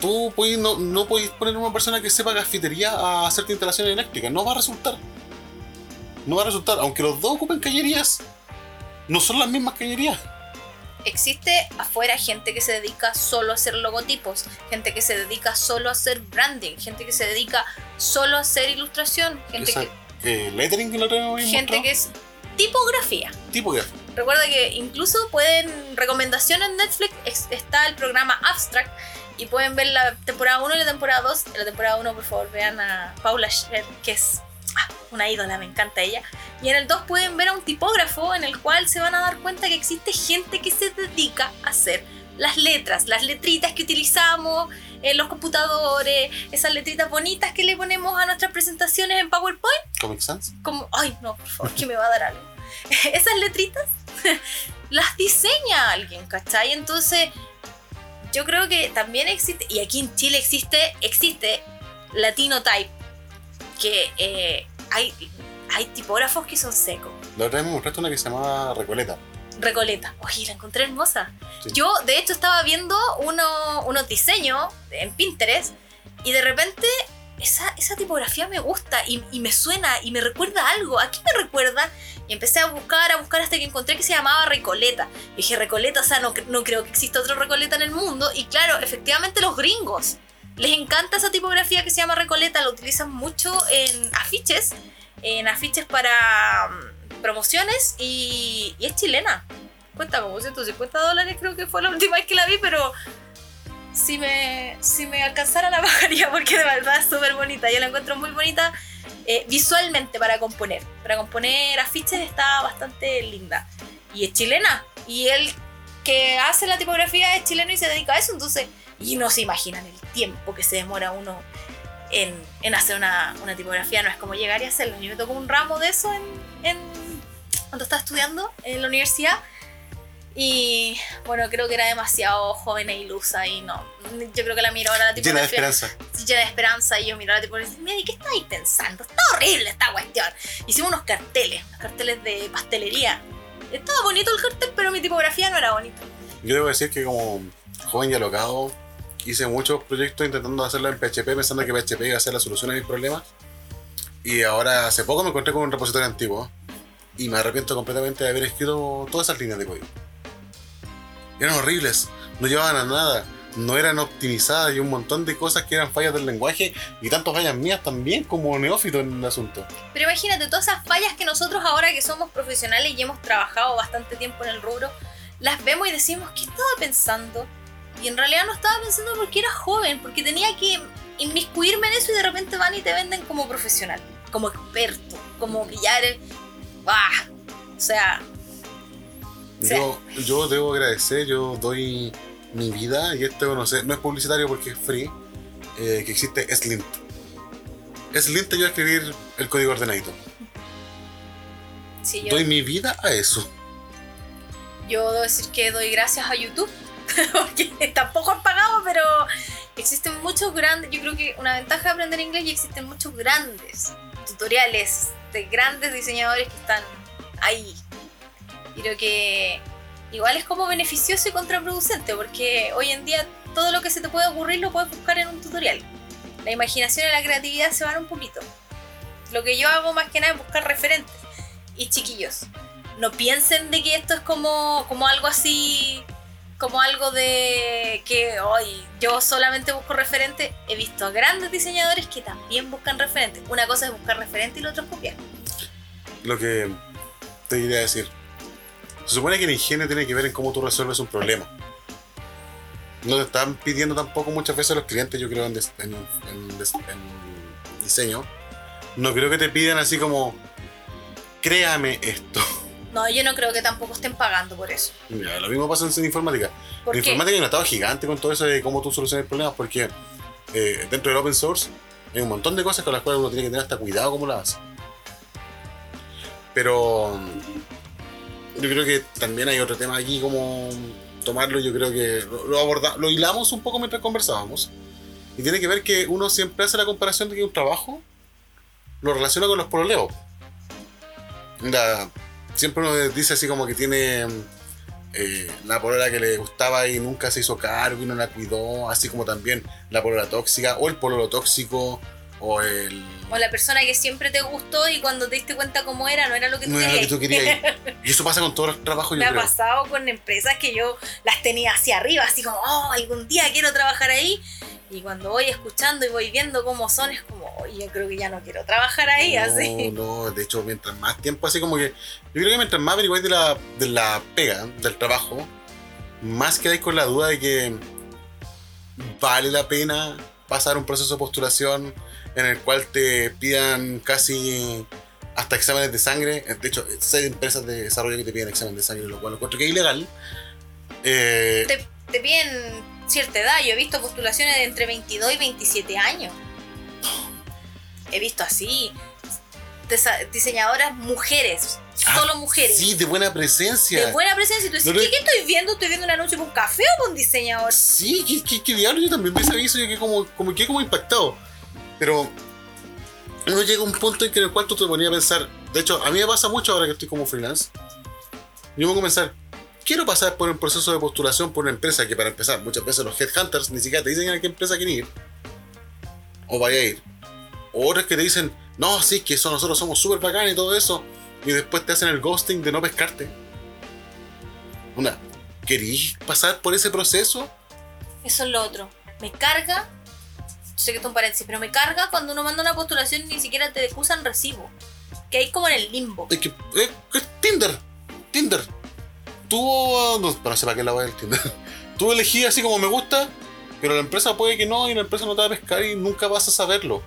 tú puedes- no, no puedes poner una persona que sepa cafetería a hacerte instalaciones eléctricas. No va a resultar. No va a resultar. Aunque los dos ocupen cañerías, no son las mismas cañerías. Existe afuera gente que se dedica solo a hacer logotipos, gente que se dedica solo a hacer branding, gente que se dedica solo a hacer ilustración, gente, Esa, que, eh, lettering que lo tenemos ahí gente mostrado. que es tipografía. Tipo que Recuerda que incluso pueden, recomendación en Netflix, está el programa Abstract y pueden ver la temporada 1 y la temporada 2. En la temporada 1, por favor, vean a Paula Scher, que es ah, una ídola, me encanta ella. Y en el 2 pueden ver a un tipógrafo en el cual se van a dar cuenta que existe gente que se dedica a hacer las letras, las letritas que utilizamos en los computadores, esas letritas bonitas que le ponemos a nuestras presentaciones en PowerPoint Comic Sans. como, ay no, por favor, que me va a dar algo. Esas letritas las diseña alguien, ¿cachai? Entonces, yo creo que también existe, y aquí en Chile existe, existe Latino Type, que eh, hay, hay tipógrafos que son secos. La otra vez me mostraste una que se llamaba Recoleta. Recoleta, oye, la encontré hermosa. Sí. Yo, de hecho, estaba viendo uno- unos diseños en Pinterest y de repente esa, esa tipografía me gusta y, y me suena y me recuerda algo. ¿A qué me recuerda? Y empecé a buscar, a buscar hasta que encontré que se llamaba Recoleta. Y dije, Recoleta, o sea, no, no creo que exista otro Recoleta en el mundo. Y claro, efectivamente los gringos les encanta esa tipografía que se llama Recoleta, la utilizan mucho en afiches, en afiches para promociones y, es chilena. cuesta como 150 dólares, creo que fue la última vez que la vi, pero si me, si me alcanzara la bajaría porque de verdad es súper bonita. Yo la encuentro muy bonita eh, visualmente para componer. Para componer afiches está bastante linda. Y es chilena. Y él que hace la tipografía es chileno y se dedica a eso. Entonces, y no se imaginan el tiempo que se demora uno en, en hacer una, una, tipografía. No es como llegar y hacerlo. Yo me tocó un ramo de eso en, en cuando estaba estudiando en la universidad y bueno, creo que era demasiado joven e ilusa y no. Yo creo que la miro ahora la tipografía. Llena de esperanza. Llena de esperanza y yo miro la tipografía y digo, mira, ¿y qué estáis pensando? Está horrible esta cuestión. Hicimos unos carteles, unos carteles de pastelería. Estaba bonito el cartel, pero mi tipografía no era bonita. Yo debo decir que como joven y alocado hice muchos proyectos intentando hacerlo en PHP pensando que PHP iba a ser la solución a mis problemas. Y ahora hace poco me encontré con un repositorio antiguo y me arrepiento completamente de haber escrito todas esas líneas de código eran horribles, no llevaban a nada, no eran optimizadas y un montón de cosas que eran fallas del lenguaje y tantas fallas mías también como neófito en el asunto. Pero imagínate, todas esas fallas que nosotros ahora que somos profesionales y hemos trabajado bastante tiempo en el rubro, las vemos y decimos, ¿qué estaba pensando? Y en realidad no estaba pensando porque era joven, porque tenía que inmiscuirme en eso y de repente van y te venden como profesional, como experto, como que ya eres... ¡Bah! O sea, yo, yo debo agradecer, yo doy mi vida, y esto no sé, no es publicitario porque es free, eh, que existe Slint. Slint te ayuda a escribir el código ordenadito. Sí, Doy mi vida a eso. Yo debo decir que doy gracias a YouTube, porque tampoco han pagado, pero existen muchos grandes, yo creo que una ventaja de aprender inglés y existen muchos grandes tutoriales de grandes diseñadores que están ahí creo que igual es como beneficioso y contraproducente, porque hoy en día todo lo que se te puede ocurrir lo puedes buscar en un tutorial. La imaginación y la creatividad se van un poquito. Lo que yo hago más que nada es buscar referentes. Y chiquillos, no piensen de que esto es como, como algo así, como algo de que hoy yo solamente busco referentes. He visto a grandes diseñadores que también buscan referentes. Una cosa es buscar referentes y la otra es copiar. Lo que te iría a decir, se supone que el ingenio tiene que ver en cómo tú resuelves un problema. No te están pidiendo tampoco muchas veces los clientes, yo creo, en, diseño. No creo que te pidan así como, créame esto. No, yo no creo que tampoco estén pagando por eso. Mira, lo mismo pasa en informática. En informática hay un estado gigante con todo eso de cómo tú solucionas problemas, porque eh, dentro del open source hay un montón de cosas con las cuales uno tiene que tener hasta cuidado cómo las hace. Pero yo creo que también hay otro tema aquí como tomarlo, yo creo que lo, abordamos, lo hilamos un poco mientras conversábamos. Y tiene que ver que uno siempre hace la comparación de que un trabajo lo relaciona con los proleos. Siempre uno dice así como que tiene eh, la polola que le gustaba y nunca se hizo cargo y no la cuidó, así como también la polola tóxica o el pololo tóxico o el... O la persona que siempre te gustó y cuando te diste cuenta cómo era, no era lo que tú no querías. Era lo que tú querías. y eso pasa con todos los trabajos, Me ha pasado con empresas que yo las tenía hacia arriba, así como, oh, algún día quiero trabajar ahí. Y cuando voy escuchando y voy viendo cómo son, es como, yo creo que ya no quiero trabajar ahí, así. No, de hecho, mientras más tiempo, así como que. Yo creo que mientras más averiguáis de la, de la pega, del trabajo, más quedáis con la duda de que vale la pena pasar un proceso de postulación en el cual te pidan casi hasta exámenes de sangre. De hecho, hay empresas de desarrollo que te piden exámenes de sangre, lo cual encuentro que es ilegal. Eh, te, piden cierta edad. Yo he visto postulaciones de entre 22 y 27 años. He visto así. Diseñadoras mujeres, ah, solo mujeres. Sí, de buena presencia. De buena presencia. Y tú dices, ¿qué, estoy viendo? ¿Estoy viendo un anuncio con un café o con diseñador? Sí, ¿qué, qué, diablo? Yo también vi ese aviso y quedé como, como, como impactado. Pero uno llega a un punto en el cual tú te ponías a pensar, de hecho, a mí me pasa mucho ahora que estoy como freelance. Yo me pongo a pensar, quiero pasar por un proceso de postulación por una empresa que para empezar, muchas veces los headhunters ni siquiera te dicen a qué empresa quieren ir. O vaya a ir. O otros que te dicen, no, sí, que eso nosotros somos súper bacán y todo eso. Y después te hacen el ghosting de no pescarte. Una, ¿querís pasar por ese proceso? Eso es lo otro. Me carga sé que es un paréntesis, pero me carga cuando uno manda una postulación y ni siquiera te acusan recibo. Que hay como en el limbo. Es que es, Tinder. Tinder. Tú, no, no sé para qué la voy a Tinder. Tú elegí así como me gusta, pero la empresa puede que no y la empresa no te va a pescar y nunca vas a saberlo.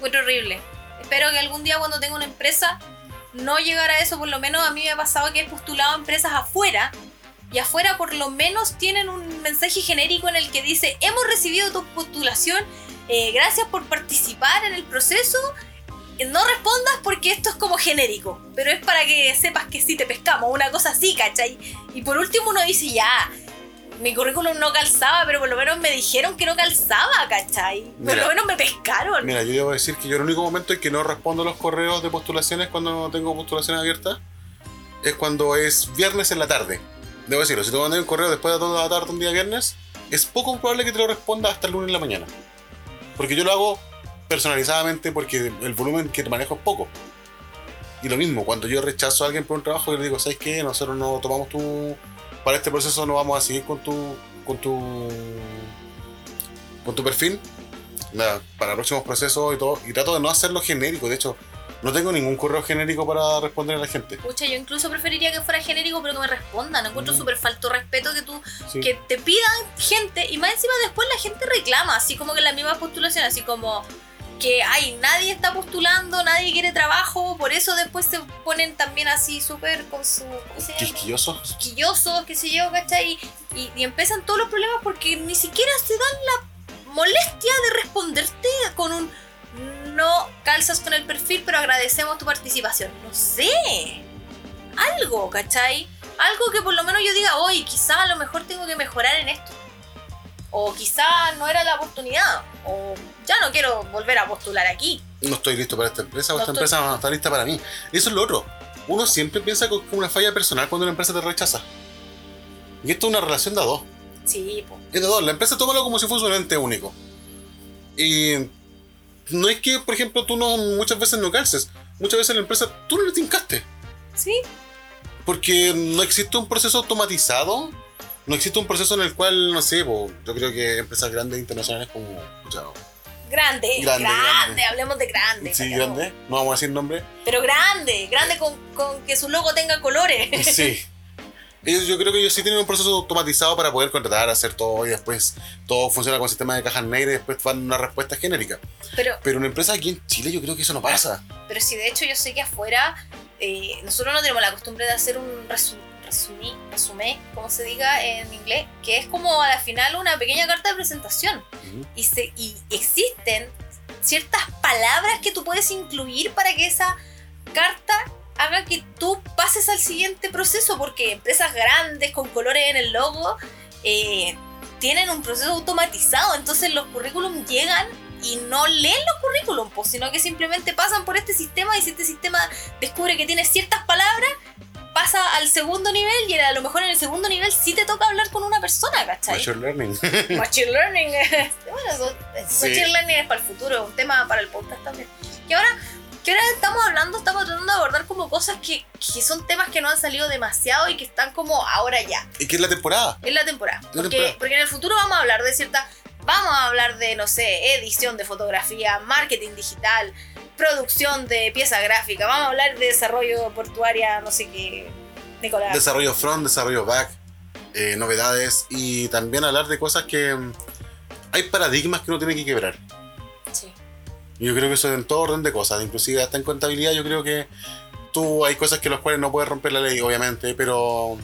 Fue horrible. Espero que algún día cuando tenga una empresa no llegara a eso. Por lo menos a mí me ha pasado que he postulado a empresas afuera y afuera por lo menos tienen un mensaje genérico en el que dice hemos recibido tu postulación, eh, gracias por participar en el proceso. No respondas porque esto es como genérico, pero es para que sepas que sí te pescamos, una cosa así, ¿cachai? Y por último uno dice, ya, mi currículum no calzaba, pero por lo menos me dijeron que no calzaba, ¿cachai? Por lo menos me pescaron. Mira, yo debo decir que yo el único momento en que no respondo los correos de postulaciones cuando no tengo postulaciones abiertas es cuando es viernes en la tarde. Debo decirlo, si te mandas un correo después de toda la tarde un día viernes, es poco probable que te lo responda hasta el lunes en la mañana. Porque yo lo hago personalizadamente porque el volumen que manejo es poco. Y lo mismo, cuando yo rechazo a alguien por un trabajo, yo le digo, ¿sabes qué? Nosotros no tomamos tu... Para este proceso no vamos a seguir con tu... con tu... con tu perfil. Nada, para próximos procesos y todo. Y trato de no hacerlo genérico. De hecho, no tengo ningún correo genérico para responder a la gente. Pucha, yo incluso preferiría que fuera genérico, pero que me respondan. Encuentro Mm. súper falto respeto que tú, Sí. que te pidan gente y más encima después la gente reclama, así como que la misma postulación, así como que, ay, nadie está postulando, nadie quiere trabajo, por eso después se ponen también así súper con su. ¿cómo se llama? Quisquilloso. quisquillosos, qué sé yo, ¿cachai? Y, y empiezan todos los problemas porque ni siquiera se dan la molestia de responderte con un no calzas con el perfil, pero agradecemos tu participación. No sé. Algo, ¿cachai? Algo que por lo menos yo diga, hoy quizá a lo mejor tengo que mejorar en esto. O quizá no era la oportunidad. O ya no quiero volver a postular aquí. No estoy listo para esta empresa o No esta estoy- empresa no está lista para mí. Eso es lo otro. Uno siempre piensa con una falla personal cuando una empresa te rechaza. Y esto es una relación de a dos. Sí, po. Es de dos. La empresa tómalo como si fuese un ente único. Y no es que, por ejemplo, tú no muchas veces no calces. Muchas veces la empresa tú no le tincaste. Sí, Porque no existe un proceso automatizado. No existe un proceso en el cual, no sé, po, yo creo que empresas grandes internacionales como. pucha, grande, grande, Grande, grande. hablemos de grande. sí, grande. No vamos a decir nombre. Pero grande, grande con, con que su logo tenga colores. Sí. Ellos, yo creo que ellos sí tienen un proceso automatizado para poder contratar, hacer todo y después todo funciona con sistema de cajas negras y después van una respuesta genérica. Pero, Pero una empresa aquí en Chile yo creo que eso no pasa. pero si de hecho yo sé que afuera eh, nosotros no tenemos la costumbre de hacer un resu- resumí, resumé, como se diga en inglés, que es como a la final una pequeña carta de presentación. Y, se, y existen ciertas palabras que tú puedes incluir para que esa carta haga que tú pases al siguiente proceso, porque empresas grandes con colores en el logo eh, tienen un proceso automatizado, entonces los currículums llegan y no leen los currículums, pues, sino que simplemente pasan por este sistema y si este sistema descubre que tiene ciertas palabras, pasa al segundo nivel y a lo mejor en el segundo nivel sí te toca hablar con una persona, ¿cachai? Machine Learning. Machine Learning. bueno, eso- Sí. Machine Learning es para el futuro, un tema para el podcast también. Y ahora, que ahora estamos hablando, estamos tratando de abordar como cosas que, que son temas que no han salido demasiado y que están como ahora ya, y que es la temporada. en la temporada. Porque, temporada. porque en el futuro vamos a hablar de cierta. Vamos a hablar de, no sé, edición de fotografía, marketing digital, producción de pieza gráfica. Vamos a hablar de desarrollo portuaria, no sé qué. Nicolás. Desarrollo front, desarrollo back, eh, novedades y también hablar de cosas que mm, hay paradigmas que uno tiene que quebrar. Sí. Yo creo que eso en todo orden de cosas, inclusive hasta en contabilidad yo creo que tú hay cosas que los cuales no puedes romper la ley, obviamente, pero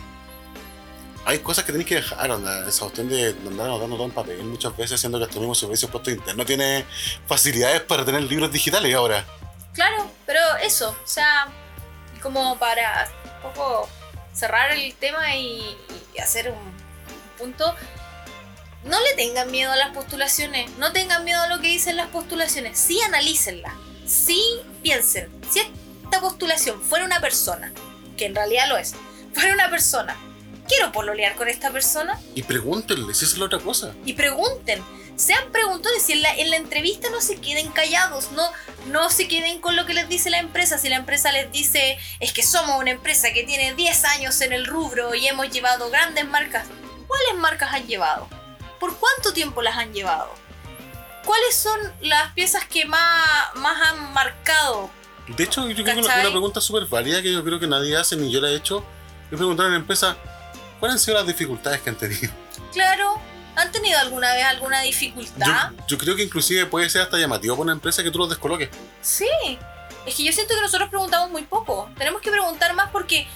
hay cosas que tenés que dejar, onda, esa cuestión de andar anotando todo en papel muchas veces, siendo que hasta el mismo servicio puesto interno tiene facilidades para tener libros digitales ahora. Claro, pero eso, o sea, como para un poco cerrar el tema y, hacer un punto, no le tengan miedo a las postulaciones, no tengan miedo a lo que dicen las postulaciones, sí analícenlas, sí piensen, si esta postulación fuera una persona, que en realidad lo es, fuera una persona, quiero pololear con esta persona, Y pregúntenle si es la otra cosa. y pregunten. Sean preguntones, si en la, en la entrevista no se queden callados, no, no se queden con lo que les dice la empresa. Si la empresa les dice, es que somos una empresa que tiene 10 años en el rubro y hemos llevado grandes marcas, ¿cuáles marcas han llevado? ¿Por cuánto tiempo las han llevado? ¿Cuáles son las piezas que más, más han marcado? De hecho, yo creo que una, una pregunta súper válida que yo creo que nadie hace ni yo la he hecho es preguntar a la empresa ¿cuáles han sido las dificultades que han tenido? Claro, ¿han tenido alguna vez alguna dificultad? Yo, yo creo que inclusive puede ser hasta llamativo para una empresa que tú los descoloques. Sí, es que yo siento que nosotros preguntamos muy poco. Tenemos que preguntar más porque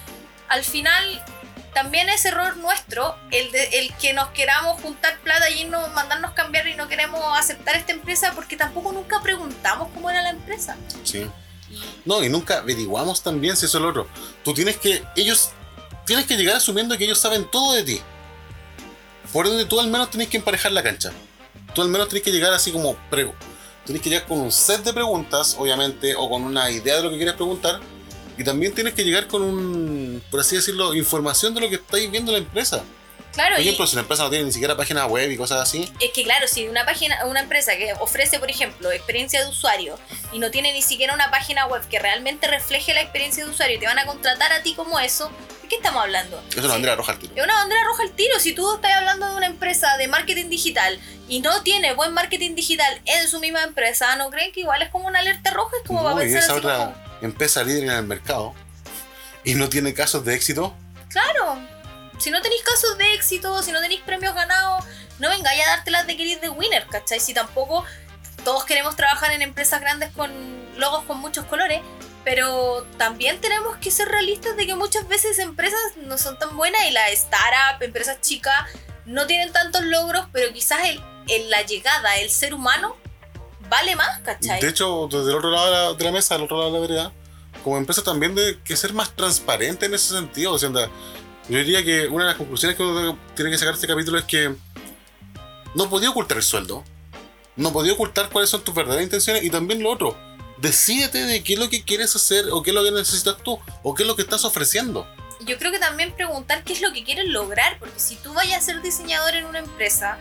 al final también es error nuestro el, de, el que nos queramos juntar plata y no mandarnos cambiar y no queremos aceptar esta empresa porque tampoco nunca preguntamos cómo era la empresa. Sí. No, y nunca averiguamos también si eso es lo otro. Tú tienes que, ellos, tienes que llegar asumiendo que ellos saben todo de ti. Por donde tú al menos tienes que emparejar la cancha. Tú al menos tienes que llegar así como, pre, tienes que llegar con un set de preguntas, obviamente, o con una idea de lo que quieres preguntar. Y también tienes que llegar con un, por así decirlo, información de lo que estáis viendo en la empresa. Claro, Por y ejemplo, si la empresa no tiene ni siquiera página web y cosas así, es que claro, si una página, una empresa que ofrece, por ejemplo, experiencia de usuario y no tiene ni siquiera una página web que realmente refleje la experiencia de usuario y te van a contratar a ti como eso, ¿de qué estamos hablando? es una bandera roja al tiro. Es una bandera roja al tiro. Si tú estás hablando de una empresa de marketing digital y no tiene buen marketing digital en su misma empresa, ¿no creen que igual es como una alerta roja? Es como No, para y pensar esa así otra como, empresa líder en el mercado y no tiene casos de éxito, claro, si no tenéis casos de éxito, si no tenéis premios ganados, no vengáis a darte las de querer de winner, ¿cachai? Si tampoco todos queremos trabajar en empresas grandes con logos con muchos colores, pero también tenemos que ser realistas de que muchas veces empresas no son tan buenas y las startups, empresas chicas, no tienen tantos logros, pero quizás el, el- la llegada, el ser humano, vale más, ¿cachai? De hecho, desde el otro lado de la, de la mesa, al otro lado de la vereda, como empresa también de que ser más transparente en ese sentido. O sea, yo diría que una de las conclusiones que uno tiene que sacar de este capítulo es que no podía ocultar el sueldo, no podía ocultar cuáles son tus verdaderas intenciones y también lo otro. Decídete de qué es lo que quieres hacer o qué es lo que necesitas tú o qué es lo que estás ofreciendo. yo creo que también preguntar qué es lo que quieres lograr, porque si tú vayas a ser diseñador en una empresa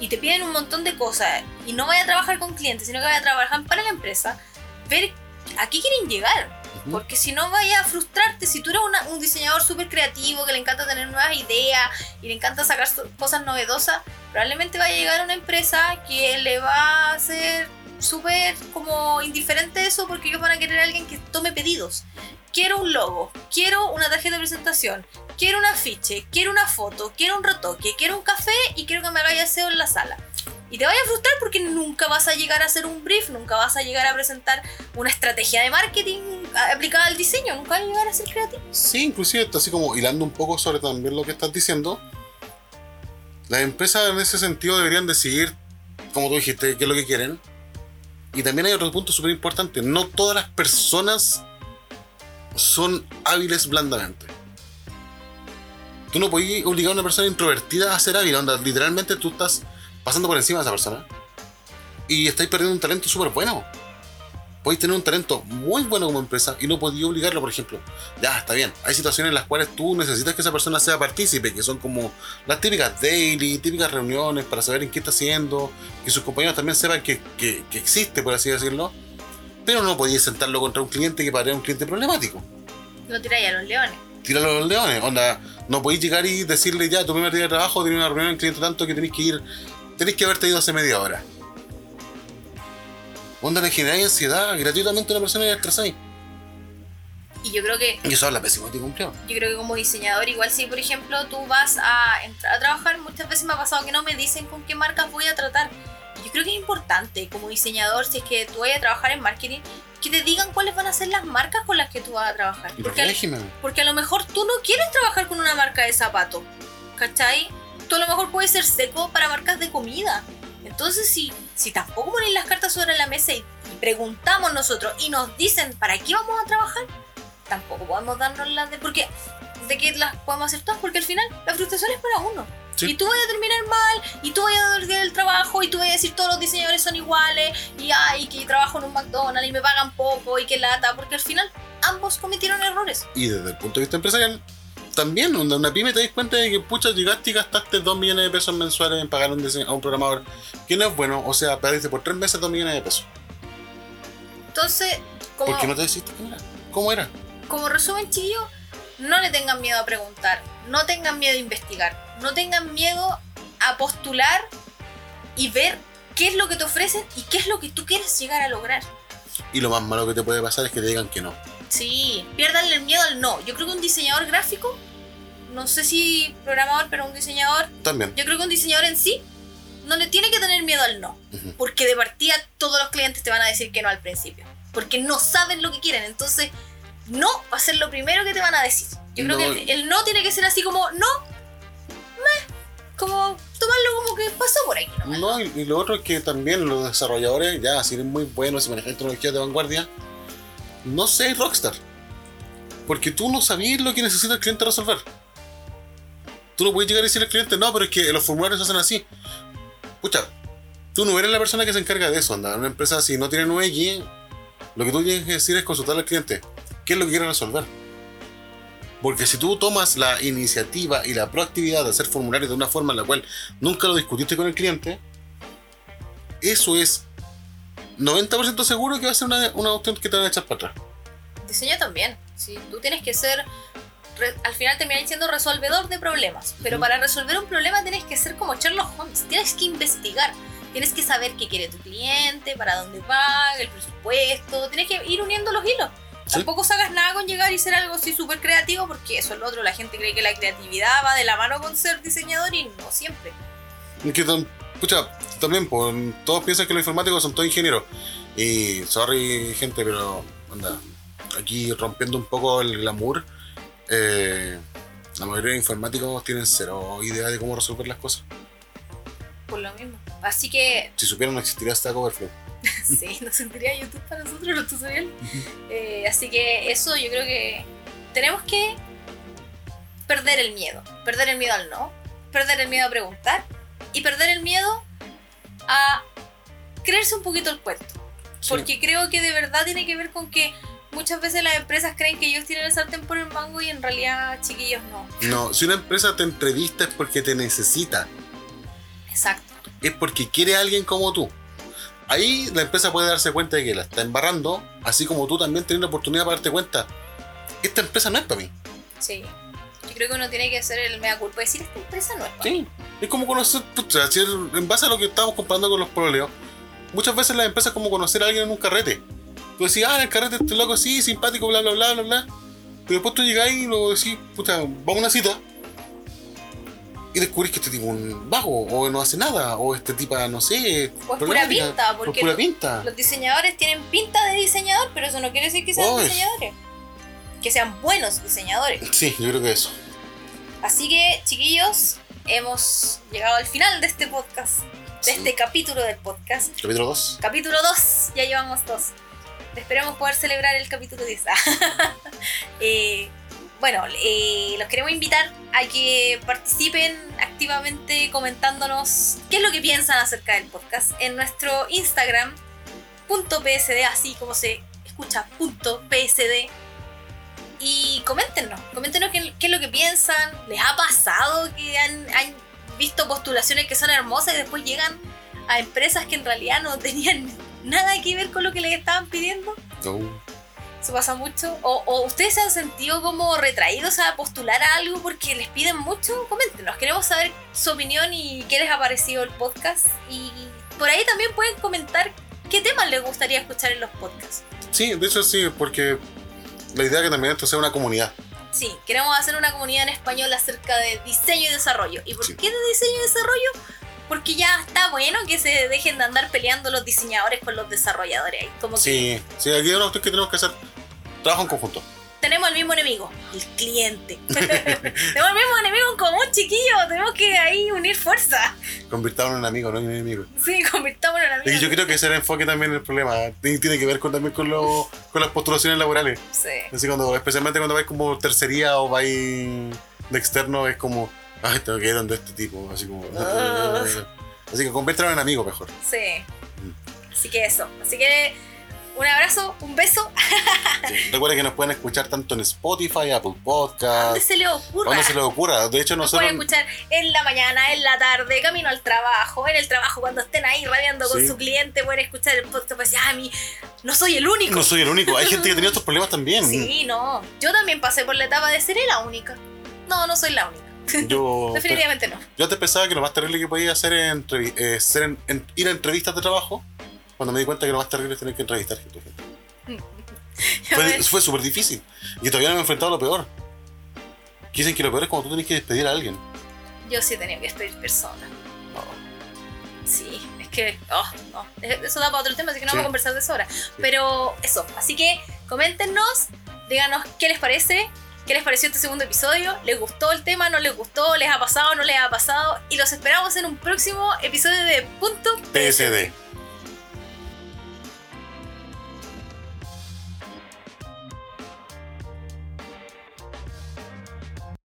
y te piden un montón de cosas y no vayas a trabajar con clientes, sino que vayas a trabajar para la empresa, ver a qué quieren llegar. Porque si no vayas a frustrarte, si tú eres un diseñador súper creativo, que le encanta tener nuevas ideas y le encanta sacar cosas novedosas, probablemente vaya a llegar a una empresa que le va a hacer súper como indiferente eso porque ellos van a querer a alguien que tome pedidos. Quiero un logo, quiero una tarjeta de presentación, quiero un afiche, quiero una foto, quiero un retoque, quiero un café y quiero que me hagáis aseo en la sala. Y te vaya a frustrar porque nunca vas a llegar a hacer un brief, nunca vas a llegar a presentar una estrategia de marketing aplicada al diseño, nunca vas a llegar a ser creativo. Sí, inclusive así como hilando un poco sobre también lo que estás diciendo. Las empresas en ese sentido deberían decidir, como tú dijiste, qué es lo que quieren. Y también hay otro punto súper importante. No todas las personas son hábiles blandamente. Tú no puedes obligar a una persona introvertida a ser hábil. Onda, literalmente tú estás pasando por encima de esa persona. Y estáis perdiendo un talento súper bueno. Podéis tener un talento muy bueno como empresa y no podéis obligarlo, por ejemplo. Ya, está bien. Hay situaciones en las cuales tú necesitas que esa persona sea partícipe, que son como las típicas daily, típicas reuniones para saber en qué está haciendo, que sus compañeros también sepan que, que- que existe, por así decirlo. Pero no podías sentarlo contra un cliente que para un cliente problemático. Lo tiráis a los leones. Tíralo a los leones. Onda, no podéis llegar y decirle ya, tu primer día de trabajo, tiene una reunión en cliente tanto que tenéis que ir, tenéis que haberte ido hace media hora. Onda, le generáis ansiedad gratuitamente a una persona y la estresáis. Y yo creo que Y eso habla pésimo de ti, cumpleaños. yo creo que como diseñador, igual si por ejemplo tú vas a entrar a trabajar, muchas veces me ha pasado que no me dicen con qué marcas voy a tratar. Yo creo que es importante como diseñador, si es que tú vayas a trabajar en marketing, que te digan cuáles van a ser las marcas con las que tú vas a trabajar. Y Porque, al- protégeme. porque a lo mejor tú no quieres trabajar con una marca de zapato, ¿cachai? Tú a lo mejor puedes ser seco para marcas de comida. Entonces, si, si tampoco ponen las cartas sobre la mesa y, y preguntamos nosotros y nos dicen para qué vamos a trabajar, tampoco podemos darnos las de. Porque de qué las podemos hacer todas, porque al final la frustración es para uno. Sí. Y tú vas a terminar mal, y tú vas a perder el trabajo, y tú vas a decir todos los diseñadores son iguales, y ay, que trabajo en un McDonald's y me pagan poco, y que lata, porque al final ambos cometieron errores. Y desde el punto de vista empresarial, también, onda, una pyme te das cuenta de que, pucha, llegaste y gastaste 2 millones de pesos mensuales en pagar un a un programador que no es bueno, o sea, perdiste por 3 meses 2 millones de pesos. Entonces, como, ¿Por qué no te deciste cómo era? ¿Cómo era? como resumen, chiquillos, no le tengan miedo a preguntar, no tengan miedo a investigar, no tengan miedo a postular y ver qué es lo que te ofrecen y qué es lo que tú quieres llegar a lograr. Y lo más malo que te puede pasar es que te digan que no. Sí, piérdanle el miedo al no. Yo creo que un diseñador gráfico no sé si programador, pero un diseñador, También. yo creo que un diseñador en sí no le tiene que tener miedo al no. Ujú. Porque de partida todos los clientes te van a decir que no al principio. Porque no saben lo que quieren. Entonces, no va a ser lo primero que te van a decir. Yo creo No. que el, el no tiene que ser así como, no, meh, como tomarlo como que pasó por aquí. nomás. No, y, y lo otro es que también los desarrolladores, ya si eres muy buenos, si manejas tecnologías de vanguardia, no seas rockstar. Porque tú no sabías lo que necesita el cliente resolver. Tú no puedes llegar y decirle al cliente, no, pero es que los formularios se hacen así. Pucha, tú no eres la persona que se encarga de eso, anda. Una empresa, si no tiene UX, lo que tú tienes que decir es consultar al cliente. ¿Qué es lo que quiere resolver? Porque si tú tomas la iniciativa y la proactividad de hacer formularios de una forma en la cual nunca lo discutiste con el cliente, eso es 90% seguro que va a ser una, una opción que te van a echar para atrás. Diseño también. Sí, tú tienes que ser. al final terminas siendo resolvedor de problemas. Pero para resolver un problema tienes que ser como Sherlock Holmes. Tienes que investigar. Tienes que saber qué quiere tu cliente, para dónde va, el presupuesto. Tienes que ir uniendo los hilos. Sí. Tampoco sacas nada con llegar y ser algo así súper creativo, porque eso es lo otro. La gente cree que la creatividad va de la mano con ser diseñador y no siempre. Que, pucha, también, pues, todos piensan que los informáticos son todos ingenieros. Y, sorry, gente, pero, anda, aquí rompiendo un poco el glamour, eh, la mayoría de informáticos tienen cero idea de cómo resolver las cosas. Por lo mismo. Así que Si supieran, no existiría Stack Overflow. Sí, no sentiría YouTube para nosotros los tutoriales. Eh, así que eso yo creo que tenemos que perder el miedo. Perder el miedo al no, perder el miedo a preguntar y perder el miedo a creerse un poquito el cuento. Sí. Porque creo que de verdad tiene que ver con que muchas veces las empresas creen que ellos tienen el sartén por el mango y en realidad chiquillos no. No, si una empresa te entrevista es porque te necesita. Exacto. es porque quiere a alguien como tú. Ahí la empresa puede darse cuenta de que la está embarrando, así como tú también tienes la oportunidad para darte cuenta. Esta empresa no es para mí. Sí. Creo que uno tiene que hacer el mea culpa y decir esta empresa no es para mí". Sí. Es como conocer, pucha, si en base a lo que estamos comparando con los proleos, muchas veces las empresas es como conocer a alguien en un carrete. Tú decís, ah, en el carrete este loco así, simpático, bla, bla, bla, bla, bla. Pero después tú llegáis y lo decís, puta, vamos a una cita. Y descubrís que este tipo es un vago, o no hace nada, o este tipo, no sé. O es pura pinta, porque pura lo- pinta. Los diseñadores tienen pinta de diseñador, pero eso no quiere decir que sean Oy. diseñadores. Que sean buenos diseñadores. Sí, yo creo que eso. Así que, chiquillos, hemos llegado al final de este podcast, de Sí. este capítulo del podcast. Capítulo 2. Capítulo 2, ya llevamos dos. Esperemos poder celebrar el capítulo 10. Eh, bueno, eh, los queremos invitar a que participen activamente comentándonos qué es lo que piensan acerca del podcast en nuestro Instagram, punto .psd, así como se escucha, punto .psd. Y coméntenos, coméntenos qué, qué es lo que piensan. ¿Les ha pasado que han, han visto postulaciones que son hermosas y después llegan a empresas que en realidad no tenían nada que ver con lo que les estaban pidiendo? No. Eso pasa mucho. O, o ustedes se han sentido como retraídos a postular a algo porque les piden mucho. Coméntenos, queremos saber su opinión y qué les ha parecido el podcast. Y por ahí también pueden comentar qué temas les gustaría escuchar en los podcasts. Sí, de hecho sí, porque la idea es que también esto sea una comunidad. Sí, queremos hacer una comunidad en español acerca de diseño y desarrollo. ¿Y por Sí. qué de diseño y desarrollo? Porque ya está bueno que se dejen de andar peleando los diseñadores con los desarrolladores. ahí. Como que Sí, sí, aquí una cuestión que tenemos que hacer trabajo en conjunto. Tenemos el mismo enemigo, el cliente. tenemos el mismo enemigo en común, chiquillos. Tenemos que ahí unir fuerza. Convirtamos en un amigo, no en un enemigo. Sí, convirtámonos en Y amigos. yo creo que ese era el enfoque también del problema. Tiene que ver con, también con, lo- con las postulaciones laborales. Sí. Así cuando, especialmente cuando vais como tercería o vais de externo, es como, ay, tengo que ir donde este tipo. Así como. Ah. Así que conviértelo en amigo mejor. Sí. Así que eso. Así que un abrazo, un beso. Sí. Recuerden que nos pueden escuchar tanto en Spotify, Apple ¿Dónde Podcast, se le ocurra? donde se les ocurra. De hecho, Nos nosotros. pueden escuchar en la mañana, en la tarde, camino al trabajo, en el trabajo cuando estén ahí rabiando con Sí. su cliente, pueden escuchar el podcast pues ah, a mí no soy el único. No soy el único. Hay gente que tenía estos problemas también. Sí, no. Yo también pasé por la etapa de ser la única. No, no soy la única. Yo, Definitivamente no. yo antes pensaba que lo más terrible que podía hacer es eh, ser en- en- ir a entrevistas de trabajo. Cuando me di cuenta que lo más terrible es tener que entrevistar gente. Fue, fue súper difícil. Y todavía no me he enfrentado a lo peor. Dicen que lo peor es cuando tú tienes que despedir a alguien. Yo sí tenía que despedir personas. No. Sí, es que. Oh, no. Eso da para otro tema, así que no vamos a conversar de eso ahora. Pero eso. Así que coméntenos, díganos qué les parece, qué les pareció este segundo episodio. ¿Les gustó el tema? ¿No les gustó? ¿Les ha pasado? ¿No les ha pasado? Y los esperamos en un próximo episodio de Punto PSD.